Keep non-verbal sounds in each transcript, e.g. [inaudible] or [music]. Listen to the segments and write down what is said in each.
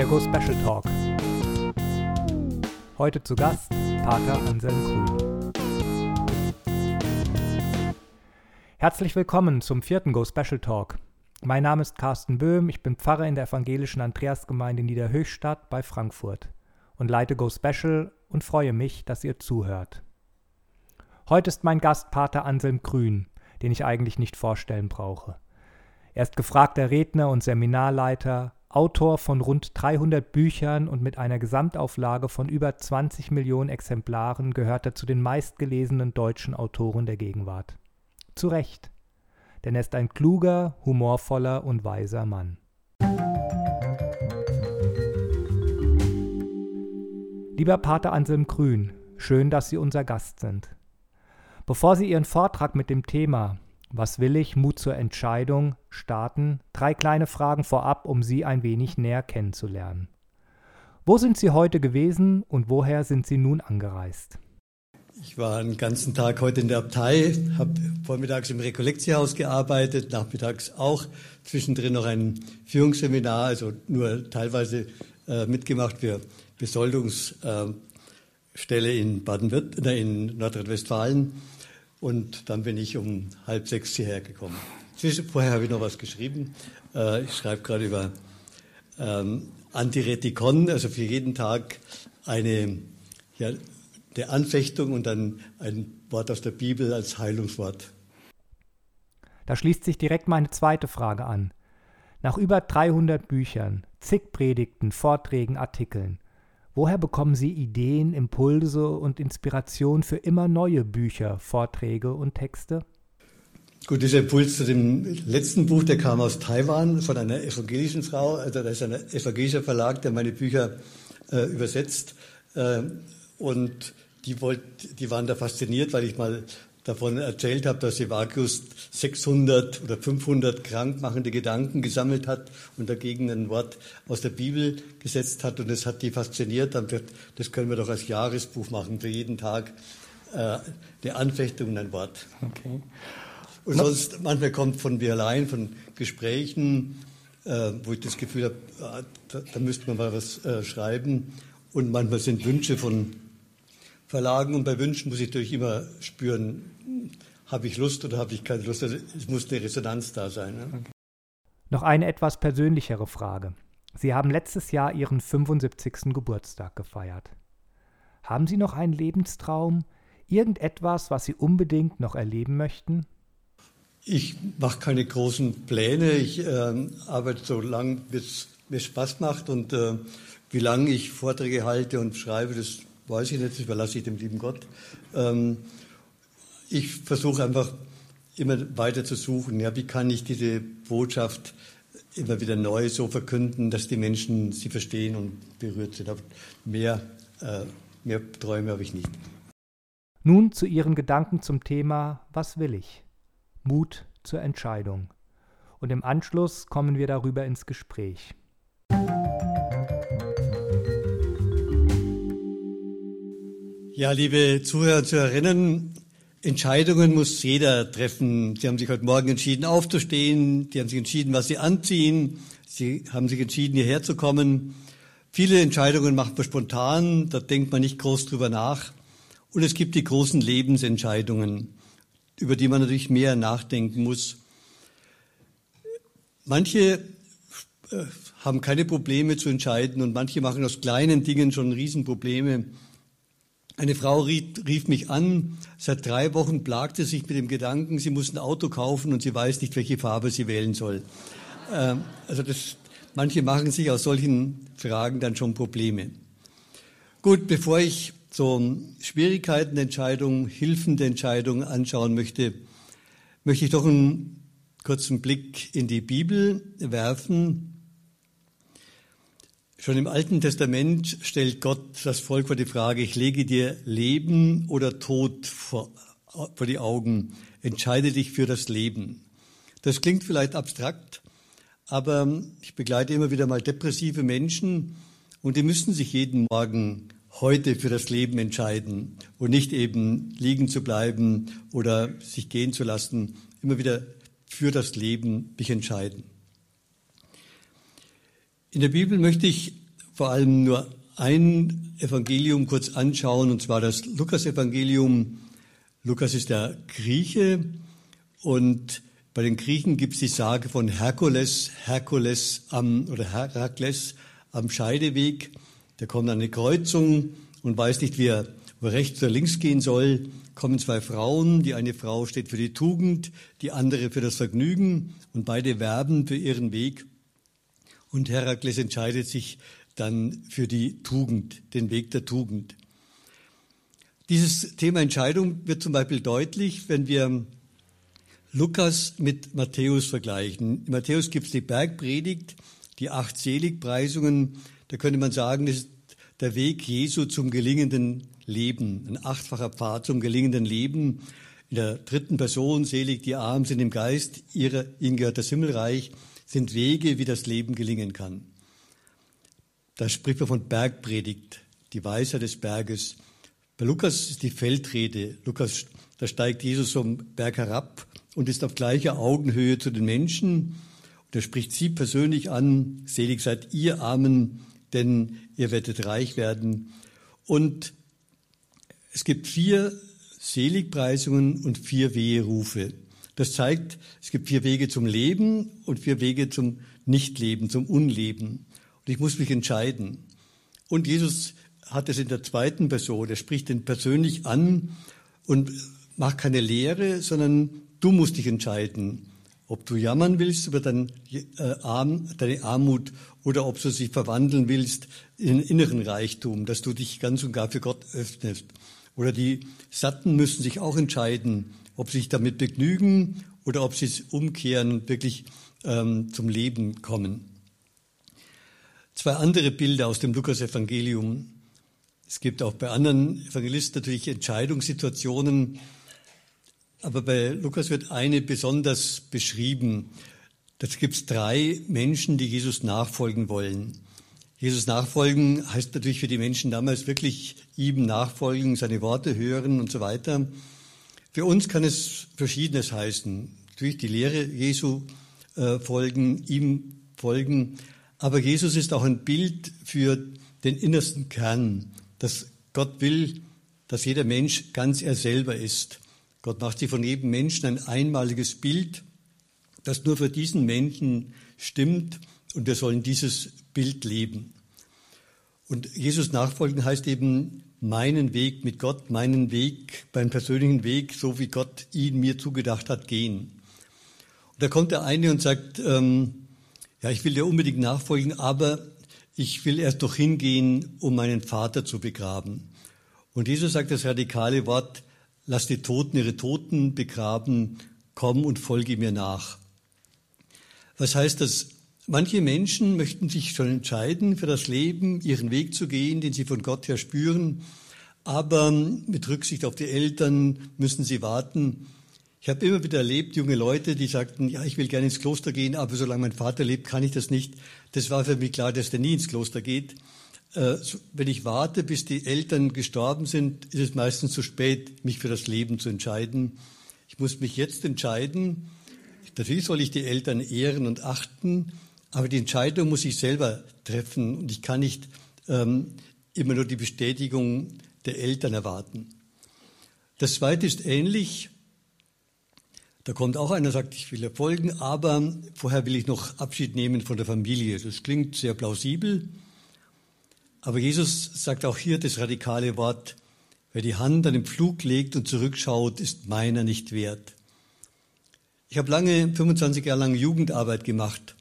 der Go Special Talk. Heute zu Gast Pater Anselm Grün. Herzlich willkommen zum vierten Go Special Talk. Mein Name ist Carsten Böhm, ich bin Pfarrer in der evangelischen Andreasgemeinde Niederhöchstadt bei Frankfurt und leite Go Special und freue mich, dass ihr zuhört. Heute ist mein Gast Pater Anselm Grün, den ich eigentlich nicht vorstellen brauche. Er ist gefragter Redner und Seminarleiter, Autor von rund 300 Büchern und mit einer Gesamtauflage von über 20 Millionen Exemplaren gehört er zu den meistgelesenen deutschen Autoren der Gegenwart. Zu Recht, denn er ist ein kluger, humorvoller und weiser Mann. Lieber Pater Anselm Grün, schön, dass Sie unser Gast sind. Bevor Sie Ihren Vortrag mit dem Thema Was will ich? Mut zur Entscheidung starten, drei kleine Fragen vorab, um Sie ein wenig näher kennenzulernen. Wo sind Sie heute gewesen und woher sind Sie nun angereist? Ich war einen ganzen Tag heute in der Abtei, habe vormittags im Rekollektiehaus gearbeitet, nachmittags auch, zwischendrin noch ein Führungsseminar, also nur teilweise äh, mitgemacht für Besoldungsstelle in Baden-Württemberg, äh, in Nordrhein-Westfalen. Und dann bin ich um halb sechs hierher gekommen. Vorher habe ich noch was geschrieben. Äh, ich schreibe gerade über ähm, Antiretikon, also für jeden Tag eine ja, der Anfechtung und dann ein Wort aus der Bibel als Heilungswort. Da schließt sich direkt meine zweite Frage an. Nach über 300 Büchern, zig Predigten, Vorträgen, Artikeln, woher bekommen Sie Ideen, Impulse und Inspiration für immer neue Bücher, Vorträge und Texte? Gut, dieser Impuls zu dem letzten Buch, der kam aus Taiwan von einer evangelischen Frau. Also da ist ein evangelischer Verlag, der meine Bücher äh, übersetzt. Äh, und die, wollt, die waren da fasziniert, weil ich mal davon erzählt habe, dass Evakius 600 oder 500 krankmachende Gedanken gesammelt hat und dagegen ein Wort aus der Bibel gesetzt hat. Und das hat die fasziniert. Dann wird, das können wir doch als Jahresbuch machen, für jeden Tag äh, eine Anfechtung und ein Wort. Okay. Und sonst, manchmal kommt von mir allein, von Gesprächen, äh, wo ich das Gefühl habe, ah, da, da, müsste man mal was äh, schreiben. Und manchmal sind Wünsche von Verlagen und bei Wünschen muss ich natürlich immer spüren, habe ich Lust oder habe ich keine Lust. Also es muss eine Resonanz da sein. Ne? Okay. Noch eine etwas persönlichere Frage. Sie haben letztes Jahr Ihren 75. Geburtstag gefeiert. Haben Sie noch einen Lebenstraum? Irgendetwas, was Sie unbedingt noch erleben möchten? Ich mache keine großen Pläne. Ich äh, arbeite so lange, bis es mir Spaß macht. Und äh, wie lange ich Vorträge halte und schreibe, das weiß ich nicht, das überlasse ich dem lieben Gott. Ähm, ich versuche einfach immer weiter zu suchen, ja, wie kann ich diese Botschaft immer wieder neu so verkünden, dass die Menschen sie verstehen und berührt sind. Aber mehr, äh, mehr Träume habe ich nicht. Nun zu Ihren Gedanken zum Thema Was will ich? Mut zur Entscheidung. Und im Anschluss kommen wir darüber ins Gespräch. Ja, liebe Zuhörer und Zuhörerinnen, Entscheidungen muss jeder treffen. Sie haben sich heute Morgen entschieden, aufzustehen. Sie haben sich entschieden, was Sie anziehen. Sie haben sich entschieden, hierher zu kommen. Viele Entscheidungen macht man spontan. Da denkt man nicht groß drüber nach. Und es gibt die großen Lebensentscheidungen, über die man natürlich mehr nachdenken muss. Manche äh, haben keine Probleme zu entscheiden und manche machen aus kleinen Dingen schon Riesenprobleme. Eine Frau rief mich an, seit drei Wochen plagte sich mit dem Gedanken, sie muss ein Auto kaufen und sie weiß nicht, welche Farbe sie wählen soll. Ähm, also das, manche machen sich aus solchen Fragen dann schon Probleme. Gut, bevor ich so Schwierigkeiten der Entscheidung, Hilfen der Entscheidung anschauen möchte, möchte ich doch einen kurzen Blick in die Bibel werfen. Schon im Alten Testament stellt Gott das Volk vor die Frage, ich lege dir Leben oder Tod vor, vor die Augen, entscheide dich für das Leben. Das klingt vielleicht abstrakt, aber ich begleite immer wieder mal depressive Menschen und die müssen sich jeden Morgen heute für das Leben entscheiden und nicht eben liegen zu bleiben oder sich gehen zu lassen, immer wieder für das Leben mich entscheiden. In der Bibel möchte ich vor allem nur ein Evangelium kurz anschauen, und zwar das Lukas-Evangelium. Lukas ist der Grieche und bei den Griechen gibt es die Sage von Herkules, Herkules am, oder Herakles am Scheideweg. Der kommt an eine Kreuzung und weiß nicht, wie er, rechts oder links gehen soll. Kommen zwei Frauen. Die eine Frau steht für die Tugend, die andere für das Vergnügen und beide werben für ihren Weg. Und Herakles entscheidet sich dann für die Tugend, den Weg der Tugend. Dieses Thema Entscheidung wird zum Beispiel deutlich, wenn wir Lukas mit Matthäus vergleichen. In Matthäus gibt es die Bergpredigt, die acht Seligpreisungen. Da könnte man sagen, das ist der Weg Jesu zum gelingenden Leben, ein achtfacher Pfad zum gelingenden Leben. In der dritten Person, selig die Armen sind im Geist, ihre, ihnen gehört das Himmelreich, sind Wege, wie das Leben gelingen kann. Da spricht man von Bergpredigt, die Weisheit des Berges. Bei Lukas ist die Feldrede. Lukas, da steigt Jesus vom Berg herab und ist auf gleicher Augenhöhe zu den Menschen. Und er spricht sie persönlich an. Selig seid ihr Armen, denn ihr werdet reich werden. Und es gibt vier Seligpreisungen und vier Weherufe. Das zeigt, es gibt vier Wege zum Leben und vier Wege zum Nichtleben, zum Unleben. Und ich muss mich entscheiden. Und Jesus hat es in der zweiten Person. Er spricht den persönlich an und macht keine Lehre, sondern du musst dich entscheiden, ob du jammern willst über dein, äh, Arm, deine Armut oder ob du sie verwandeln willst in inneren Reichtum, dass du dich ganz und gar für Gott öffnest. Oder die Satten müssen sich auch entscheiden, ob sie sich damit begnügen oder ob sie es umkehren und wirklich ähm, zum Leben kommen. Zwei andere Bilder aus dem Lukas-Evangelium. Es gibt auch bei anderen Evangelisten natürlich Entscheidungssituationen, aber bei Lukas wird eine besonders beschrieben. Das gibt es drei Menschen, die Jesus nachfolgen wollen. Jesus nachfolgen heißt natürlich für die Menschen damals wirklich ihm nachfolgen, seine Worte hören und so weiter. Für uns kann es Verschiedenes heißen. Natürlich die Lehre Jesu äh, folgen, ihm folgen, aber Jesus ist auch ein Bild für den innersten Kern, dass Gott will, dass jeder Mensch ganz er selber ist. Gott macht sich von jedem Menschen ein einmaliges Bild, das nur für diesen Menschen stimmt und wir sollen dieses Bild leben. Und Jesus nachfolgen heißt eben meinen Weg mit Gott, meinen Weg, meinen persönlichen Weg, so wie Gott ihn mir zugedacht hat, gehen. Und da kommt der eine und sagt, ähm, ja, ich will dir unbedingt nachfolgen, aber ich will erst doch hingehen, um meinen Vater zu begraben. Und Jesus sagt das radikale Wort, lass die Toten ihre Toten begraben, komm und folge mir nach. Was heißt das? Manche Menschen möchten sich schon entscheiden, für das Leben ihren Weg zu gehen, den sie von Gott her spüren, aber mit Rücksicht auf die Eltern müssen sie warten, ich habe immer wieder erlebt, junge Leute, die sagten, ja, ich will gerne ins Kloster gehen, aber solange mein Vater lebt, kann ich das nicht. Das war für mich klar, dass der nie ins Kloster geht. Äh, wenn ich warte, bis die Eltern gestorben sind, ist es meistens zu spät, mich für das Leben zu entscheiden. Ich muss mich jetzt entscheiden. Natürlich soll ich die Eltern ehren und achten, aber die Entscheidung muss ich selber treffen und ich kann nicht ähm, immer nur die Bestätigung der Eltern erwarten. Das Zweite ist ähnlich. Da kommt auch einer, sagt, ich will folgen, aber vorher will ich noch Abschied nehmen von der Familie. Das klingt sehr plausibel. Aber Jesus sagt auch hier das radikale Wort, wer die Hand an den Pflug legt und zurückschaut, ist meiner nicht wert. Ich habe lange, 25 Jahre lang Jugendarbeit gemacht.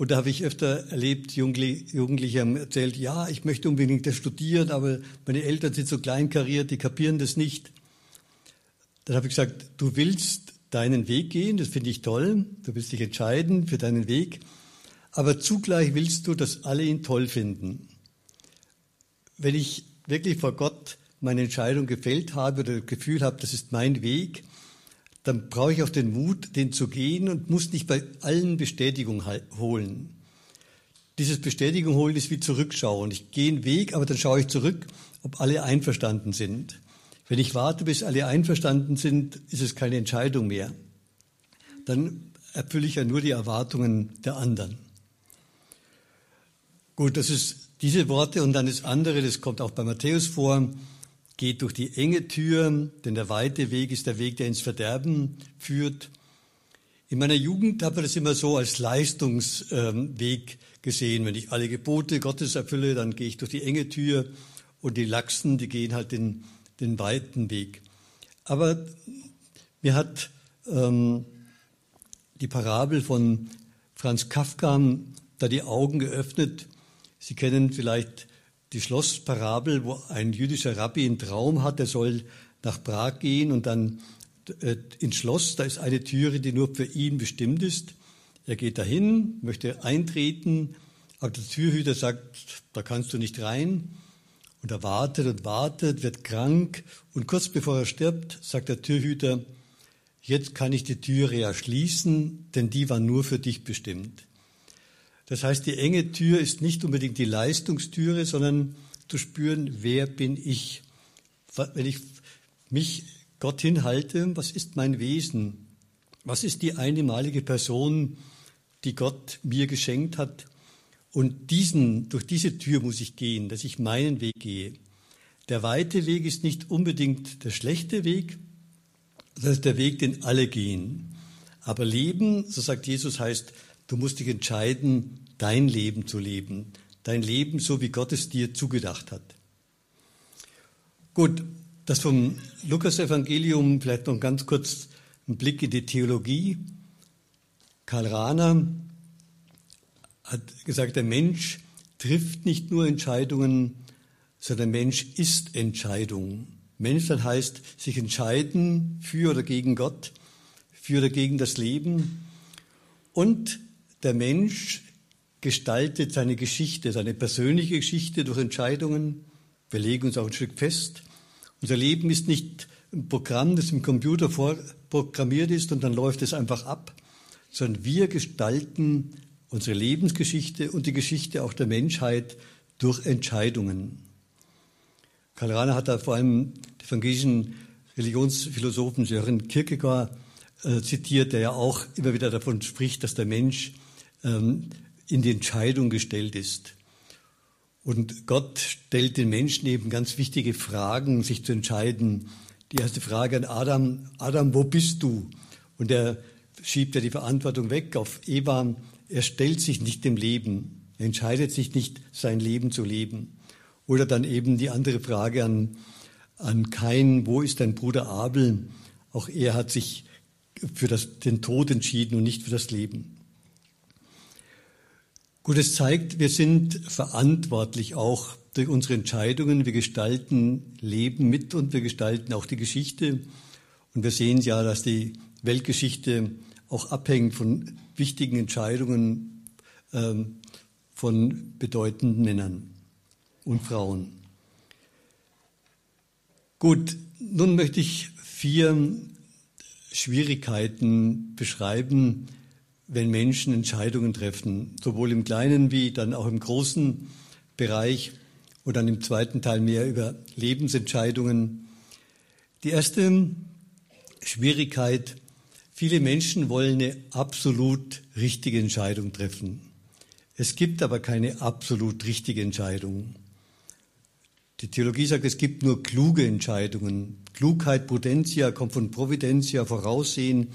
Und da habe ich öfter erlebt, Jugendliche haben erzählt, ja, ich möchte unbedingt das studieren, aber meine Eltern sind so kleinkariert, die kapieren das nicht. Dann habe ich gesagt, du willst deinen Weg gehen, das finde ich toll, du willst dich entscheiden für deinen Weg, aber zugleich willst du, dass alle ihn toll finden. Wenn ich wirklich vor Gott meine Entscheidung gefällt habe oder das Gefühl habe, das ist mein Weg, dann brauche ich auch den Mut, den zu gehen und muss nicht bei allen Bestätigung holen. Dieses Bestätigung holen ist wie zurückschauen. Ich gehe einen Weg, aber dann schaue ich zurück, ob alle einverstanden sind. Wenn ich warte, bis alle einverstanden sind, ist es keine Entscheidung mehr. Dann erfülle ich ja nur die Erwartungen der anderen. Gut, das ist diese Worte und dann das andere, das kommt auch bei Matthäus vor, geht durch die enge Tür, denn der weite Weg ist der Weg, der ins Verderben führt. In meiner Jugend habe ich das immer so als Leistungsweg gesehen. Wenn ich alle Gebote Gottes erfülle, dann gehe ich durch die enge Tür und die Lachsen, die gehen halt den, den weiten Weg. Aber mir hat ähm, die Parabel von Franz Kafka da die Augen geöffnet. Sie kennen vielleicht die Schlossparabel, wo ein jüdischer Rabbi einen Traum hat, er soll nach Prag gehen und dann äh, ins Schloss, da ist eine Türe, die nur für ihn bestimmt ist. Er geht dahin, möchte eintreten, aber der Türhüter sagt, da kannst du nicht rein. Und er wartet und wartet, wird krank und kurz bevor er stirbt, sagt der Türhüter, jetzt kann ich die Türe ja schließen, denn die war nur für dich bestimmt. Das heißt, die enge Tür ist nicht unbedingt die Leistungstüre, sondern zu spüren, wer bin ich? Wenn ich mich Gott hinhalte, was ist mein Wesen? Was ist die einmalige Person, die Gott mir geschenkt hat? Und diesen, durch diese Tür muss ich gehen, dass ich meinen Weg gehe. Der weite Weg ist nicht unbedingt der schlechte Weg, das ist der Weg, den alle gehen. Aber Leben, so sagt Jesus, heißt, du musst dich entscheiden, dein Leben zu leben. Dein Leben so, wie Gott es dir zugedacht hat. Gut, das vom Lukas-Evangelium, vielleicht noch ganz kurz ein Blick in die Theologie. Karl Rahner hat gesagt, der Mensch trifft nicht nur Entscheidungen, sondern der Mensch ist Entscheidung. Mensch, das heißt, sich entscheiden für oder gegen Gott, für oder gegen das Leben. Und der Mensch gestaltet seine Geschichte, seine persönliche Geschichte durch Entscheidungen. Wir legen uns auch ein Stück fest. Unser Leben ist nicht ein Programm, das im Computer vorprogrammiert ist und dann läuft es einfach ab, sondern wir gestalten unsere Lebensgeschichte und die Geschichte auch der Menschheit durch Entscheidungen. Karl Rahner hat da vor allem den evangelischen Religionsphilosophen Sören Kierkegaard äh, zitiert, der ja auch immer wieder davon spricht, dass der Mensch ähm, in die Entscheidung gestellt ist. Und Gott stellt den Menschen eben ganz wichtige Fragen, sich zu entscheiden. Die erste Frage an Adam, Adam, wo bist du? Und er schiebt ja die Verantwortung weg auf Eva, er stellt sich nicht dem Leben. Er entscheidet sich nicht, sein Leben zu leben. Oder dann eben die andere Frage an, an Kain, wo ist dein Bruder Abel? Auch er hat sich für das, den Tod entschieden und nicht für das Leben. Gut, es zeigt, wir sind verantwortlich auch durch unsere Entscheidungen. Wir gestalten Leben mit und wir gestalten auch die Geschichte. Und wir sehen ja, dass die Weltgeschichte auch abhängt von wichtigen Entscheidungen ähm, von bedeutenden Männern und Frauen. Gut, nun möchte ich vier Schwierigkeiten beschreiben, wenn Menschen Entscheidungen treffen, sowohl im kleinen wie dann auch im großen Bereich und dann im zweiten Teil mehr über Lebensentscheidungen. Die erste Schwierigkeit Viele Menschen wollen eine absolut richtige Entscheidung treffen. Es gibt aber keine absolut richtige Entscheidung. Die Theologie sagt, es gibt nur kluge Entscheidungen. Klugheit, Prudentia kommt von Providentia, Voraussehen,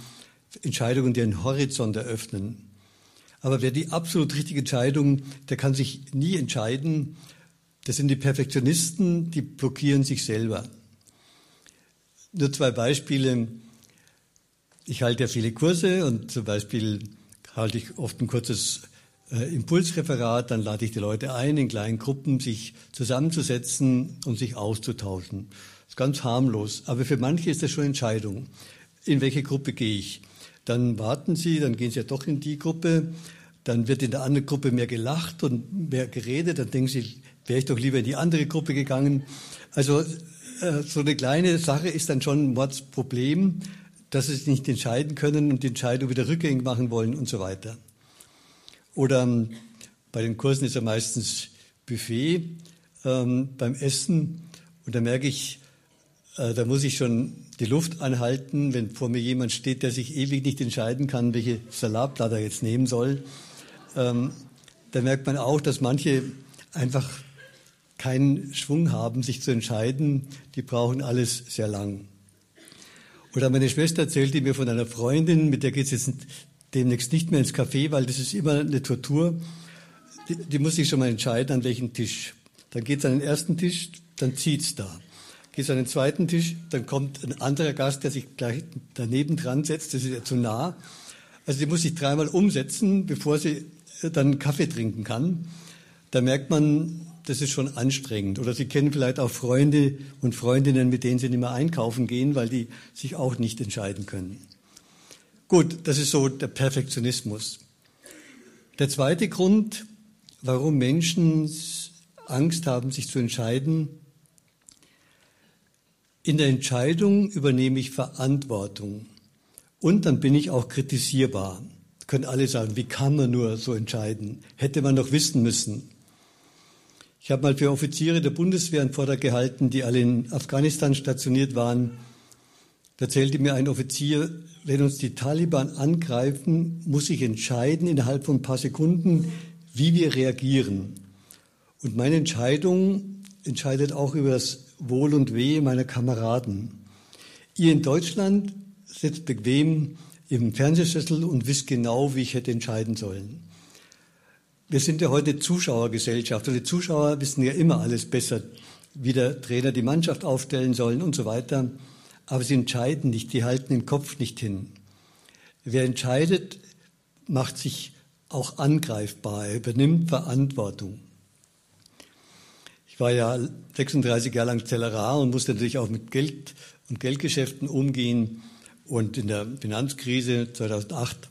Entscheidungen, die einen Horizont eröffnen. Aber wer die absolut richtige Entscheidung, der kann sich nie entscheiden. Das sind die Perfektionisten, die blockieren sich selber. Nur zwei Beispiele. Ich halte ja viele Kurse und zum Beispiel halte ich oft ein kurzes äh, Impulsreferat, dann lade ich die Leute ein, in kleinen Gruppen sich zusammenzusetzen und sich auszutauschen. Das ist ganz harmlos, aber für manche ist das schon Entscheidung. In welche Gruppe gehe ich? Dann warten sie, dann gehen sie ja doch in die Gruppe, dann wird in der anderen Gruppe mehr gelacht und mehr geredet, dann denken sie, wäre ich doch lieber in die andere Gruppe gegangen. Also äh, so eine kleine Sache ist dann schon ein Mordsproblem dass sie sich nicht entscheiden können und die Entscheidung wieder rückgängig machen wollen und so weiter. Oder ähm, bei den Kursen ist ja meistens Buffet ähm, beim Essen und da merke ich, äh, da muss ich schon die Luft anhalten, wenn vor mir jemand steht, der sich ewig nicht entscheiden kann, welche Salatblatt er jetzt nehmen soll. Ähm, da merkt man auch, dass manche einfach keinen Schwung haben, sich zu entscheiden. Die brauchen alles sehr lang. Oder meine Schwester erzählte mir von einer Freundin, mit der geht es jetzt demnächst nicht mehr ins Café, weil das ist immer eine Tortur. Die, die muss sich schon mal entscheiden, an welchen Tisch. Dann geht es an den ersten Tisch, dann zieht's da. Geht es an den zweiten Tisch, dann kommt ein anderer Gast, der sich gleich daneben dran setzt, das ist ja zu nah. Also die muss sich dreimal umsetzen, bevor sie dann Kaffee trinken kann. Da merkt man, das ist schon anstrengend. Oder Sie kennen vielleicht auch Freunde und Freundinnen, mit denen Sie nicht mehr einkaufen gehen, weil die sich auch nicht entscheiden können. Gut, das ist so der Perfektionismus. Der zweite Grund, warum Menschen Angst haben, sich zu entscheiden, in der Entscheidung übernehme ich Verantwortung und dann bin ich auch kritisierbar. Können alle sagen, wie kann man nur so entscheiden? Hätte man doch wissen müssen. Ich habe mal für Offiziere der Bundeswehr einen Vortrag gehalten, die alle in Afghanistan stationiert waren. Da erzählte mir ein Offizier, wenn uns die Taliban angreifen, muss ich entscheiden innerhalb von ein paar Sekunden, wie wir reagieren. Und meine Entscheidung entscheidet auch über das Wohl und Wehe meiner Kameraden. Ihr in Deutschland sitzt bequem im Fernsehsessel und wisst genau, wie ich hätte entscheiden sollen. Wir sind ja heute Zuschauergesellschaft und die Zuschauer wissen ja immer alles besser, wie der Trainer die Mannschaft aufstellen soll und so weiter. Aber sie entscheiden nicht, die halten den Kopf nicht hin. Wer entscheidet, macht sich auch angreifbar, er übernimmt Verantwortung. Ich war ja 36 Jahre lang Zellerar und musste natürlich auch mit Geld und Geldgeschäften umgehen. Und in der Finanzkrise 2008 habe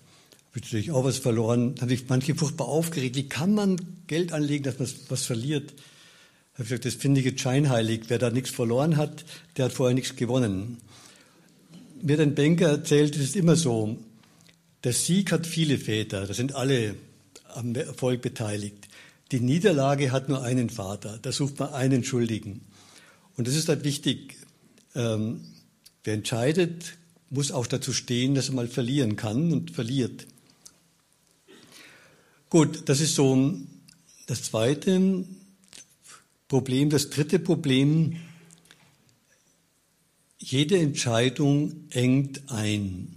ich natürlich auch was verloren. Da haben sich manche furchtbar aufgeregt. Wie kann man Geld anlegen, dass man was verliert? Da habe ich gesagt, das finde ich jetzt scheinheilig. Wer da nichts verloren hat, der hat vorher nichts gewonnen. Mir hat ein Banker erzählt, es ist immer so, der Sieg hat viele Väter, da sind alle am Erfolg beteiligt. Die Niederlage hat nur einen Vater, da sucht man einen Schuldigen. Und das ist halt wichtig. Ähm, wer entscheidet, muss auch dazu stehen, dass er mal verlieren kann und verliert. Gut, das ist so das zweite Problem. Das dritte Problem, jede Entscheidung engt ein.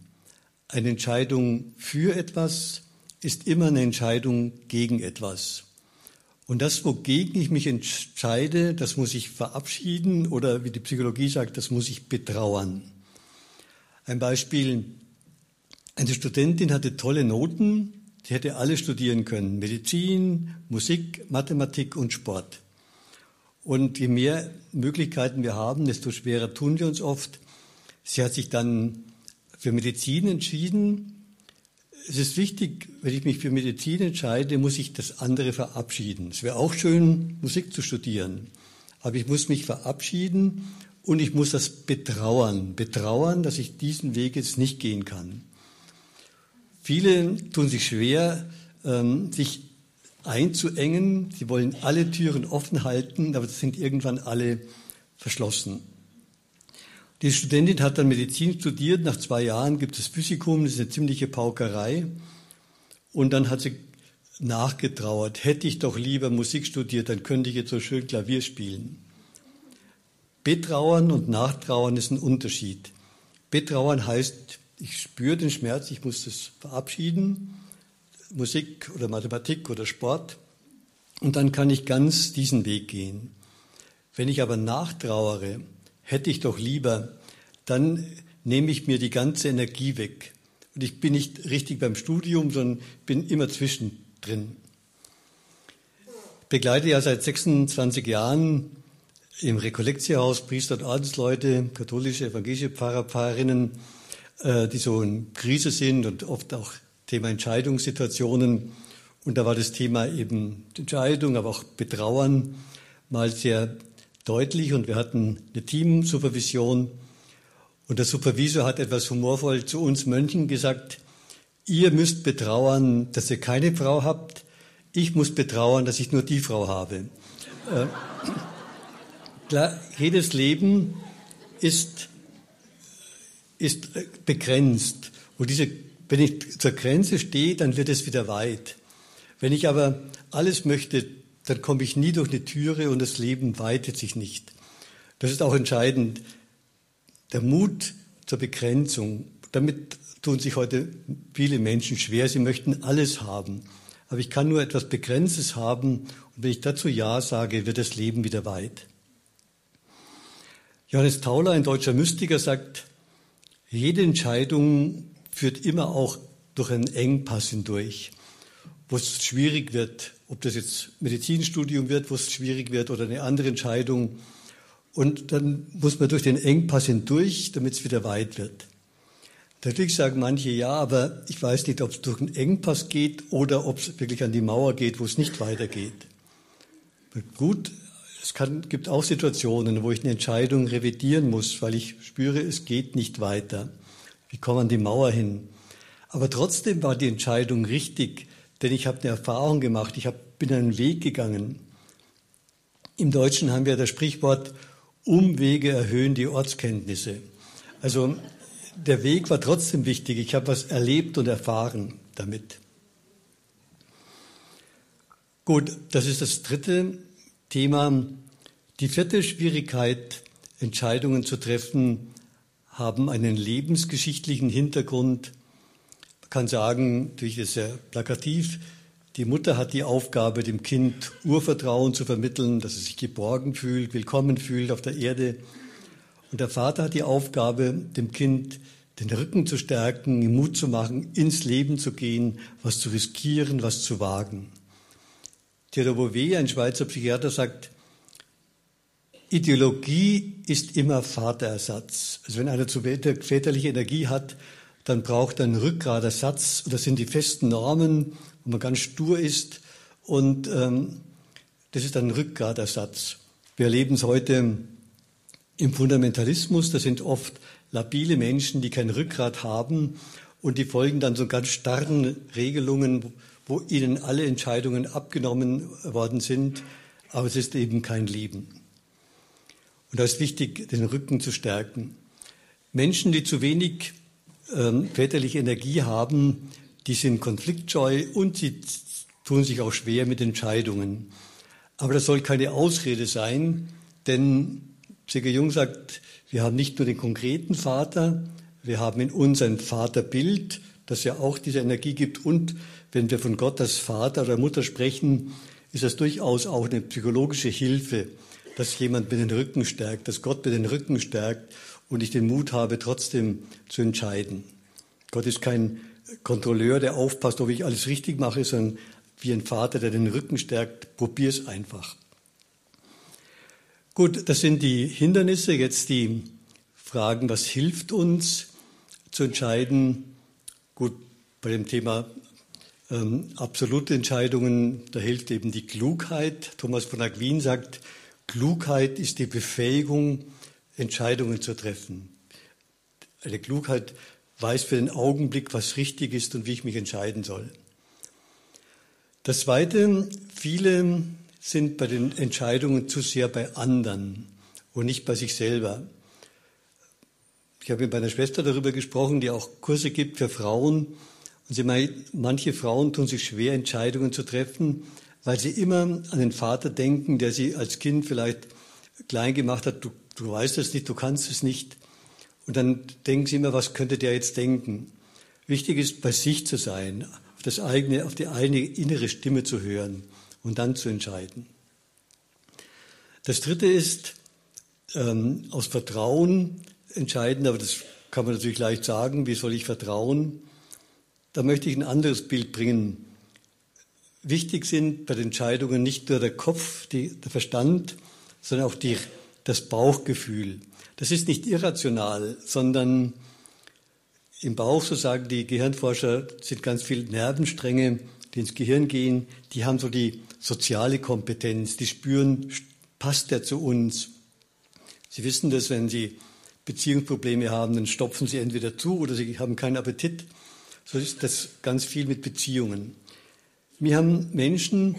Eine Entscheidung für etwas ist immer eine Entscheidung gegen etwas. Und das, wogegen ich mich entscheide, das muss ich verabschieden oder wie die Psychologie sagt, das muss ich betrauern. Ein Beispiel, eine Studentin hatte tolle Noten, Sie hätte alles studieren können. Medizin, Musik, Mathematik und Sport. Und je mehr Möglichkeiten wir haben, desto schwerer tun wir uns oft. Sie hat sich dann für Medizin entschieden. Es ist wichtig, wenn ich mich für Medizin entscheide, muss ich das andere verabschieden. Es wäre auch schön, Musik zu studieren. Aber ich muss mich verabschieden und ich muss das betrauern. Betrauern, dass ich diesen Weg jetzt nicht gehen kann. Viele tun sich schwer, ähm, sich einzuengen. Sie wollen alle Türen offen halten, aber es sind irgendwann alle verschlossen. Die Studentin hat dann Medizin studiert. Nach zwei Jahren gibt es Physikum. Das ist eine ziemliche Paukerei. Und dann hat sie nachgetrauert. Hätte ich doch lieber Musik studiert, dann könnte ich jetzt so schön Klavier spielen. Betrauern und Nachtrauern ist ein Unterschied. Betrauern heißt, ich spüre den Schmerz, ich muss das verabschieden, Musik oder Mathematik oder Sport, und dann kann ich ganz diesen Weg gehen. Wenn ich aber nachtrauere, hätte ich doch lieber, dann nehme ich mir die ganze Energie weg. Und ich bin nicht richtig beim Studium, sondern bin immer zwischendrin. Begleite ja seit 26 Jahren im Rekollektiehaus Priester und Adelsleute, katholische, evangelische Pfarrer, Pfarrerinnen, äh, die so in Krise sind und oft auch Thema Entscheidungssituationen. Und da war das Thema eben Entscheidung, aber auch Betrauern mal sehr deutlich. Und wir hatten eine Teamsupervision. Und der Supervisor hat etwas humorvoll zu uns Mönchen gesagt, ihr müsst betrauern, dass ihr keine Frau habt. Ich muss betrauern, dass ich nur die Frau habe. Äh, [clears throat] klar, jedes Leben ist ist begrenzt. Und diese, wenn ich zur Grenze stehe, dann wird es wieder weit. Wenn ich aber alles möchte, dann komme ich nie durch eine Türe und das Leben weitet sich nicht. Das ist auch entscheidend. Der Mut zur Begrenzung. Damit tun sich heute viele Menschen schwer. Sie möchten alles haben. Aber ich kann nur etwas Begrenztes haben. Und wenn ich dazu Ja sage, wird das Leben wieder weit. Johannes Tauler, ein deutscher Mystiker, sagt, jede Entscheidung führt immer auch durch einen Engpass hindurch, wo es schwierig wird, ob das jetzt Medizinstudium wird, wo es schwierig wird oder eine andere Entscheidung. Und dann muss man durch den Engpass hindurch, damit es wieder weit wird. Natürlich sagen manche ja, aber ich weiß nicht, ob es durch einen Engpass geht oder ob es wirklich an die Mauer geht, wo es nicht weitergeht. Gut, es kann, gibt auch Situationen, wo ich eine Entscheidung revidieren muss, weil ich spüre, es geht nicht weiter. Ich komme an die Mauer hin. Aber trotzdem war die Entscheidung richtig, denn ich habe eine Erfahrung gemacht, ich hab, bin einen Weg gegangen. Im Deutschen haben wir das Sprichwort, Umwege erhöhen die Ortskenntnisse. Also der Weg war trotzdem wichtig, ich habe was erlebt und erfahren damit. Gut, das ist das dritte Thema. Die vierte Schwierigkeit, Entscheidungen zu treffen, haben einen lebensgeschichtlichen Hintergrund. Kann sagen, natürlich ist sehr plakativ, die Mutter hat die Aufgabe, dem Kind Urvertrauen zu vermitteln, dass es sich geborgen fühlt, willkommen fühlt auf der Erde. Und der Vater hat die Aufgabe, dem Kind den Rücken zu stärken, Mut zu machen, ins Leben zu gehen, was zu riskieren, was zu wagen. Theodor Bouvet, ein Schweizer Psychiater, sagt, Ideologie ist immer Vaterersatz. Also wenn einer zu väterliche Energie hat, dann braucht einen Rückgradersatz. Das sind die festen Normen, wo man ganz stur ist. Und ähm, das ist ein Rückgradersatz. Wir erleben es heute im Fundamentalismus. Das sind oft labile Menschen, die kein Rückgrat haben und die folgen dann so ganz starren Regelungen, wo ihnen alle Entscheidungen abgenommen worden sind, aber es ist eben kein Leben. Und da ist wichtig, den Rücken zu stärken. Menschen, die zu wenig ähm, väterliche Energie haben, die sind konfliktscheu und sie tun sich auch schwer mit Entscheidungen. Aber das soll keine Ausrede sein, denn Sigge Jung sagt, wir haben nicht nur den konkreten Vater, wir haben in uns ein Vaterbild, das ja auch diese Energie gibt und wenn wir von Gott als Vater oder Mutter sprechen, ist das durchaus auch eine psychologische Hilfe, dass jemand mir den Rücken stärkt, dass Gott mir den Rücken stärkt und ich den Mut habe, trotzdem zu entscheiden. Gott ist kein Kontrolleur, der aufpasst, ob ich alles richtig mache, sondern wie ein Vater, der den Rücken stärkt, probier es einfach. Gut, das sind die Hindernisse. Jetzt die Fragen, was hilft uns zu entscheiden? Gut, bei dem Thema ähm, absolute Entscheidungen, da hilft eben die Klugheit. Thomas von Aquin sagt, Klugheit ist die Befähigung, Entscheidungen zu treffen. Eine Klugheit weiß für den Augenblick, was richtig ist und wie ich mich entscheiden soll. Das Zweite, viele sind bei den Entscheidungen zu sehr bei anderen und nicht bei sich selber. Ich habe mit meiner Schwester darüber gesprochen, die auch Kurse gibt für Frauen. Und sie meint, manche Frauen tun sich schwer, Entscheidungen zu treffen, weil sie immer an den Vater denken, der sie als Kind vielleicht klein gemacht hat. Du, du weißt es nicht, du kannst es nicht. Und dann denken sie immer, was könnte der jetzt denken? Wichtig ist, bei sich zu sein, auf das eigene, auf die eigene innere Stimme zu hören und dann zu entscheiden. Das dritte ist, ähm, aus Vertrauen entscheiden, aber das kann man natürlich leicht sagen, wie soll ich vertrauen? Da möchte ich ein anderes Bild bringen. Wichtig sind bei den Entscheidungen nicht nur der Kopf, die, der Verstand, sondern auch die, das Bauchgefühl. Das ist nicht irrational, sondern im Bauch, so sagen die Gehirnforscher, sind ganz viele Nervenstränge, die ins Gehirn gehen. Die haben so die soziale Kompetenz, die spüren, passt der zu uns. Sie wissen das, wenn Sie Beziehungsprobleme haben, dann stopfen Sie entweder zu oder Sie haben keinen Appetit. So ist das ganz viel mit Beziehungen. Mir haben Menschen,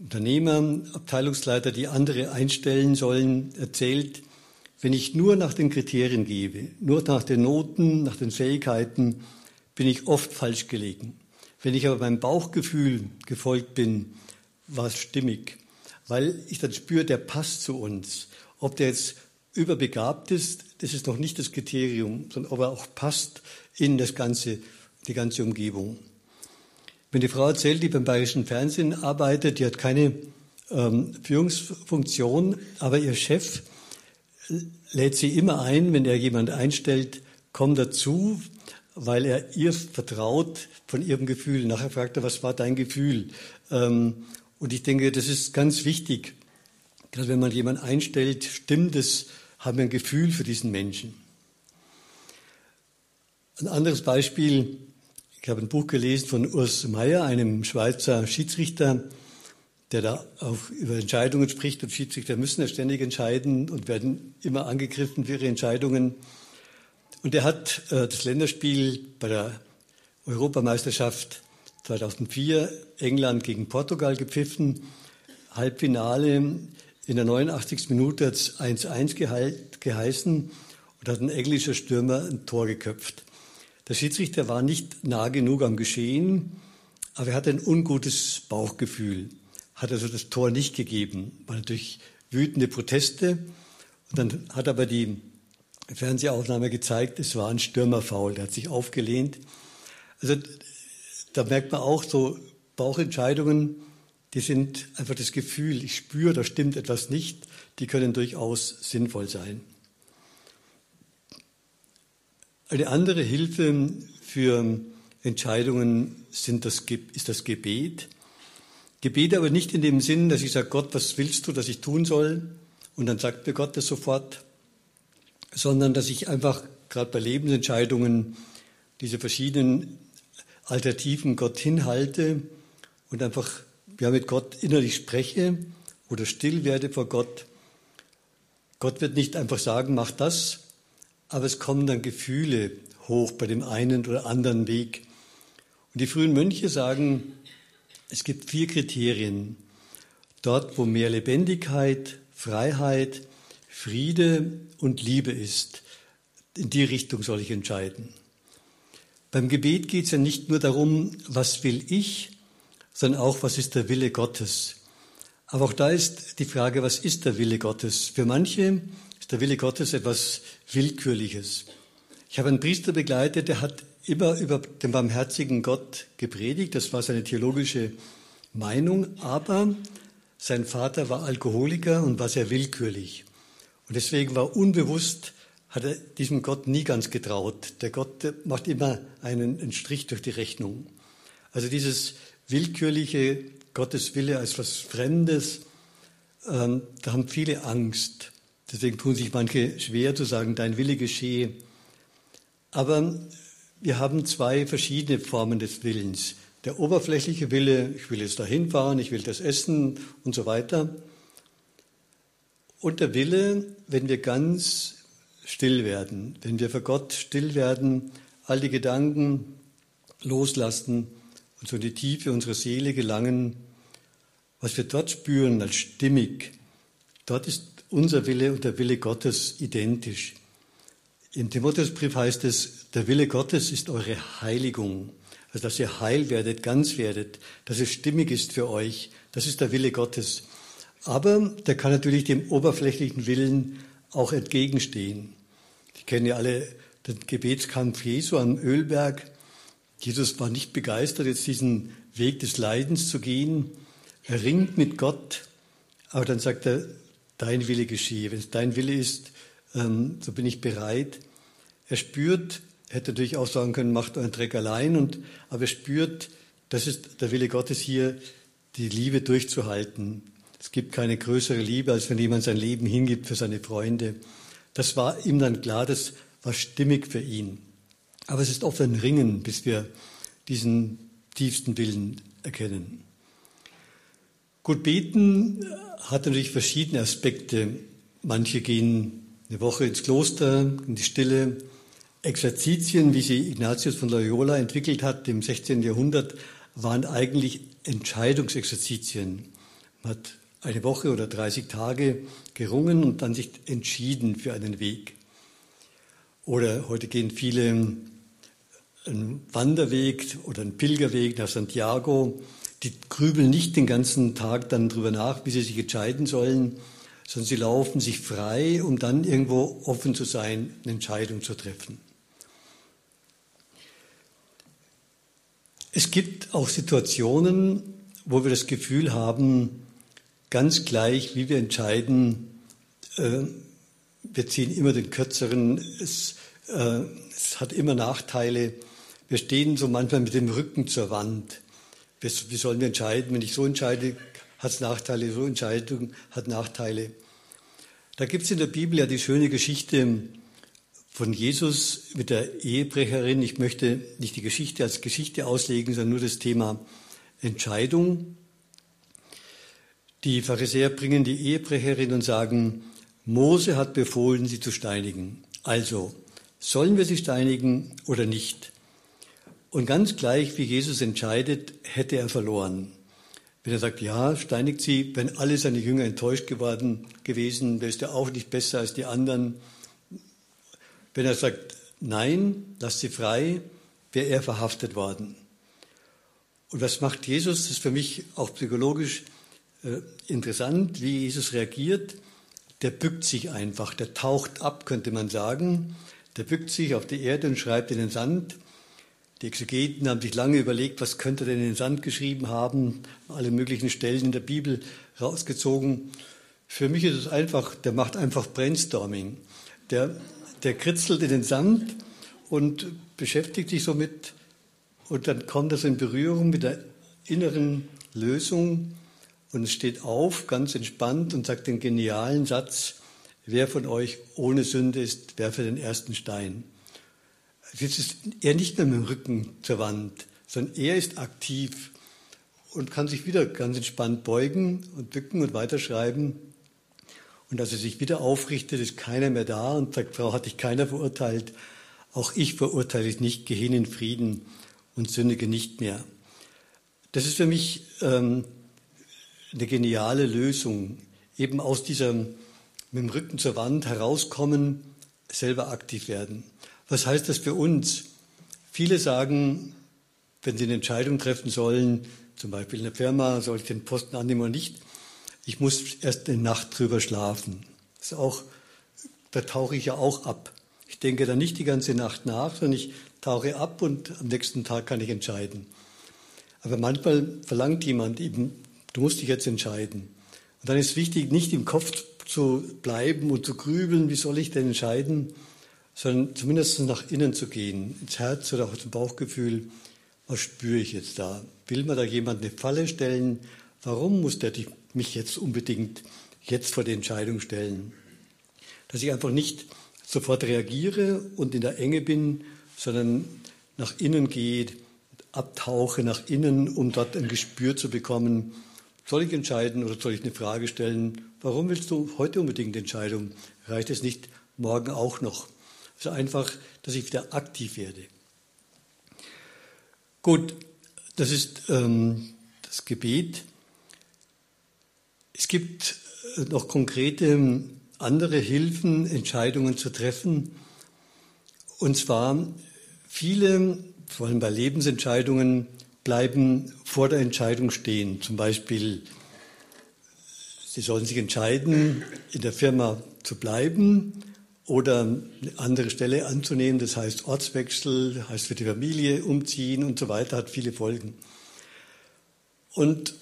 Unternehmer, Abteilungsleiter, die andere einstellen sollen, erzählt, wenn ich nur nach den Kriterien gebe, nur nach den Noten, nach den Fähigkeiten, bin ich oft falsch gelegen. Wenn ich aber meinem Bauchgefühl gefolgt bin, war es stimmig, weil ich dann spüre, der passt zu uns. Ob der jetzt überbegabt ist, das ist noch nicht das Kriterium, sondern ob er auch passt in das ganze, die ganze Umgebung. Wenn die Frau erzählt, die beim Bayerischen Fernsehen arbeitet, die hat keine ähm, Führungsfunktion, aber ihr Chef lädt sie immer ein, wenn er jemand einstellt, komm dazu, weil er ihr vertraut von ihrem Gefühl. Nachher fragt er, was war dein Gefühl? Ähm, und ich denke, das ist ganz wichtig. Gerade wenn man jemanden einstellt, stimmt es, haben wir ein Gefühl für diesen Menschen. Ein anderes Beispiel, ich habe ein Buch gelesen von Urs Meyer, einem Schweizer Schiedsrichter, der da auch über Entscheidungen spricht und Schiedsrichter müssen ja ständig entscheiden und werden immer angegriffen für ihre Entscheidungen. Und er hat äh, das Länderspiel bei der Europameisterschaft 2004 England gegen Portugal gepfiffen. Halbfinale in der 89. Minute hat es 1-1 geheißen und hat ein englischer Stürmer ein Tor geköpft. Der Schiedsrichter war nicht nah genug am Geschehen, aber er hatte ein ungutes Bauchgefühl hat also das Tor nicht gegeben. War natürlich wütende Proteste. Und dann hat aber die Fernsehaufnahme gezeigt, es war ein Stürmerfaul, der hat sich aufgelehnt. Also da merkt man auch so Bauchentscheidungen, die sind einfach das Gefühl, ich spüre, da stimmt etwas nicht, die können durchaus sinnvoll sein. Eine andere Hilfe für Entscheidungen sind das, ist das Gebet. Gebet aber nicht in dem Sinn, dass ich sage, Gott, was willst du, dass ich tun soll? Und dann sagt mir Gott das sofort, sondern dass ich einfach gerade bei Lebensentscheidungen diese verschiedenen Alternativen Gott hinhalte und einfach ja, mit Gott innerlich spreche oder still werde vor Gott. Gott wird nicht einfach sagen, mach das, aber es kommen dann Gefühle hoch bei dem einen oder anderen Weg. Und die frühen Mönche sagen, es gibt vier Kriterien. Dort, wo mehr Lebendigkeit, Freiheit, Friede und Liebe ist, in die Richtung soll ich entscheiden. Beim Gebet geht es ja nicht nur darum, was will ich, sondern auch, was ist der Wille Gottes. Aber auch da ist die Frage, was ist der Wille Gottes? Für manche der Wille Gottes etwas Willkürliches. Ich habe einen Priester begleitet, der hat immer über den barmherzigen Gott gepredigt. Das war seine theologische Meinung. Aber sein Vater war Alkoholiker und war sehr willkürlich. Und deswegen war unbewusst, hat er diesem Gott nie ganz getraut. Der Gott macht immer einen, einen Strich durch die Rechnung. Also dieses willkürliche Gotteswille als was Fremdes, ähm, da haben viele Angst. Deswegen tun sich manche schwer zu sagen, dein Wille geschehe. Aber wir haben zwei verschiedene Formen des Willens. Der oberflächliche Wille, ich will jetzt dahin fahren, ich will das essen und so weiter. Und der Wille, wenn wir ganz still werden, wenn wir für Gott still werden, all die Gedanken loslassen und so in die Tiefe unserer Seele gelangen, was wir dort spüren als stimmig, dort ist unser Wille und der Wille Gottes identisch. Im Timotheusbrief heißt es, der Wille Gottes ist eure Heiligung. Also, dass ihr heil werdet, ganz werdet, dass es stimmig ist für euch. Das ist der Wille Gottes. Aber der kann natürlich dem oberflächlichen Willen auch entgegenstehen. Ich kenne ja alle den Gebetskampf Jesu am Ölberg. Jesus war nicht begeistert, jetzt diesen Weg des Leidens zu gehen. Er ringt mit Gott, aber dann sagt er, dein Wille geschehe. Wenn es dein Wille ist, ähm, so bin ich bereit. Er spürt, hätte natürlich auch sagen können, macht euren Dreck allein, und, aber er spürt, das ist der Wille Gottes hier, die Liebe durchzuhalten. Es gibt keine größere Liebe, als wenn jemand sein Leben hingibt für seine Freunde. Das war ihm dann klar, das war stimmig für ihn. Aber es ist oft ein Ringen, bis wir diesen tiefsten Willen erkennen. Gut, beten hat natürlich verschiedene Aspekte. Manche gehen eine Woche ins Kloster, in die Stille. Exerzitien, wie sie Ignatius von Loyola entwickelt hat im 16. Jahrhundert, waren eigentlich Entscheidungsexerzitien. Man hat eine Woche oder 30 Tage gerungen und dann sich entschieden für einen Weg. Oder heute gehen viele einen Wanderweg oder einen Pilgerweg nach Santiago. Die grübeln nicht den ganzen Tag dann drüber nach, wie sie sich entscheiden sollen, sondern sie laufen sich frei, um dann irgendwo offen zu sein, eine Entscheidung zu treffen. Es gibt auch Situationen, wo wir das Gefühl haben, ganz gleich, wie wir entscheiden, äh, wir ziehen immer den kürzeren, es, äh, es hat immer Nachteile. Wir stehen so manchmal mit dem Rücken zur Wand. Wie, sollen wir entscheiden? Wenn ich so entscheide, hat es Nachteile, so Entscheidung hat Nachteile. Da gibt es in der Bibel ja die schöne Geschichte von Jesus mit der Ehebrecherin. Ich möchte nicht die Geschichte als Geschichte auslegen, sondern nur das Thema Entscheidung. Die Pharisäer bringen die Ehebrecherin und sagen, Mose hat befohlen, sie zu steinigen. Also, sollen wir sie steinigen oder nicht? Und ganz gleich, wie Jesus entscheidet, hätte er verloren. Wenn er sagt, ja, steinigt sie, wenn alle seine Jünger enttäuscht geworden gewesen, wäre er auch nicht besser als die anderen. Wenn er sagt, nein, lasst sie frei, wäre er verhaftet worden. Und was macht Jesus? Das ist für mich auch psychologisch äh, interessant, wie Jesus reagiert. Der bückt sich einfach, der taucht ab, könnte man sagen. Der bückt sich auf die Erde und schreibt in den Sand. Die Exegeten haben sich lange überlegt, was könnte denn in den Sand geschrieben haben, alle möglichen Stellen in der Bibel rausgezogen. Für mich ist es einfach, der macht einfach Brainstorming. Der, der kritzelt in den Sand und beschäftigt sich somit und dann kommt das in Berührung mit der inneren Lösung und steht auf, ganz entspannt und sagt den genialen Satz, wer von euch ohne Sünde ist, werfe den ersten Stein. Jetzt ist er nicht mehr mit dem Rücken zur Wand, sondern er ist aktiv und kann sich wieder ganz entspannt beugen und bücken und weiterschreiben. Und als er sich wieder aufrichtet, ist keiner mehr da und sagt, Frau, hat dich keiner verurteilt. Auch ich verurteile dich nicht, geh hin in Frieden und sündige nicht mehr. Das ist für mich ähm, eine geniale Lösung, eben aus dieser mit dem Rücken zur Wand herauskommen, selber aktiv werden. Was heißt das für uns? Viele sagen, wenn sie eine Entscheidung treffen sollen, zum Beispiel in der Firma, soll ich den Posten annehmen oder nicht, ich muss erst eine Nacht drüber schlafen. Das ist auch, da tauche ich ja auch ab. Ich denke da nicht die ganze Nacht nach, sondern ich tauche ab und am nächsten Tag kann ich entscheiden. Aber manchmal verlangt jemand eben, du musst dich jetzt entscheiden. Und dann ist wichtig, nicht im Kopf zu bleiben und zu grübeln, wie soll ich denn entscheiden, sondern zumindest nach innen zu gehen, ins Herz oder auch zum Bauchgefühl, was spüre ich jetzt da? Will man da jemand eine Falle stellen? Warum muss der mich jetzt unbedingt jetzt vor die Entscheidung stellen? Dass ich einfach nicht sofort reagiere und in der Enge bin, sondern nach innen gehe, abtauche nach innen, um dort ein Gespür zu bekommen, soll ich entscheiden oder soll ich eine Frage stellen, warum willst du heute unbedingt Entscheidung? Reicht es nicht morgen auch noch? Also einfach, dass ich wieder aktiv werde. Gut, das ist ähm, das Gebet. Es gibt äh, noch konkrete andere Hilfen, Entscheidungen zu treffen. Und zwar Viele, vor allem bei Lebensentscheidungen, bleiben vor der Entscheidung stehen. Zum Beispiel, sie sollen sich entscheiden, in der Firma zu bleiben oder eine andere Stelle anzunehmen. Das heißt Ortswechsel, heißt für die Familie umziehen und so weiter, hat viele Folgen. Und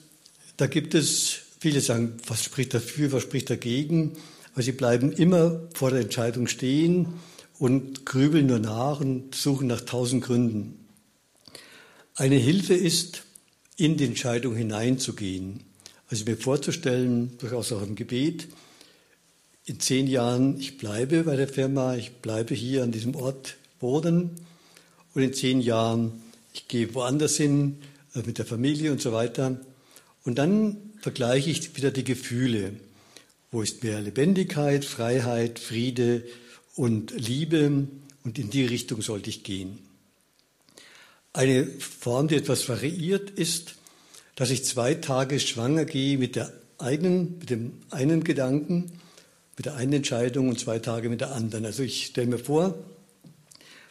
da gibt es, viele sagen, was spricht dafür, was spricht dagegen. Aber sie bleiben immer vor der Entscheidung stehen und grübeln nur nach und suchen nach tausend Gründen. Eine Hilfe ist, in die Entscheidung hineinzugehen. Also mir vorzustellen, durchaus auch im Gebet, in zehn Jahren, ich bleibe bei der Firma, ich bleibe hier an diesem Ort wohnen und in zehn Jahren, ich gehe woanders hin äh, mit der Familie und so weiter. Und dann vergleiche ich wieder die Gefühle. Wo ist mehr Lebendigkeit, Freiheit, Friede, und Liebe und in die Richtung sollte ich gehen. Eine Form, die etwas variiert, ist, dass ich zwei Tage schwanger gehe mit, der eigenen, mit dem einen Gedanken, mit der einen Entscheidung und zwei Tage mit der anderen. Also ich stelle mir vor,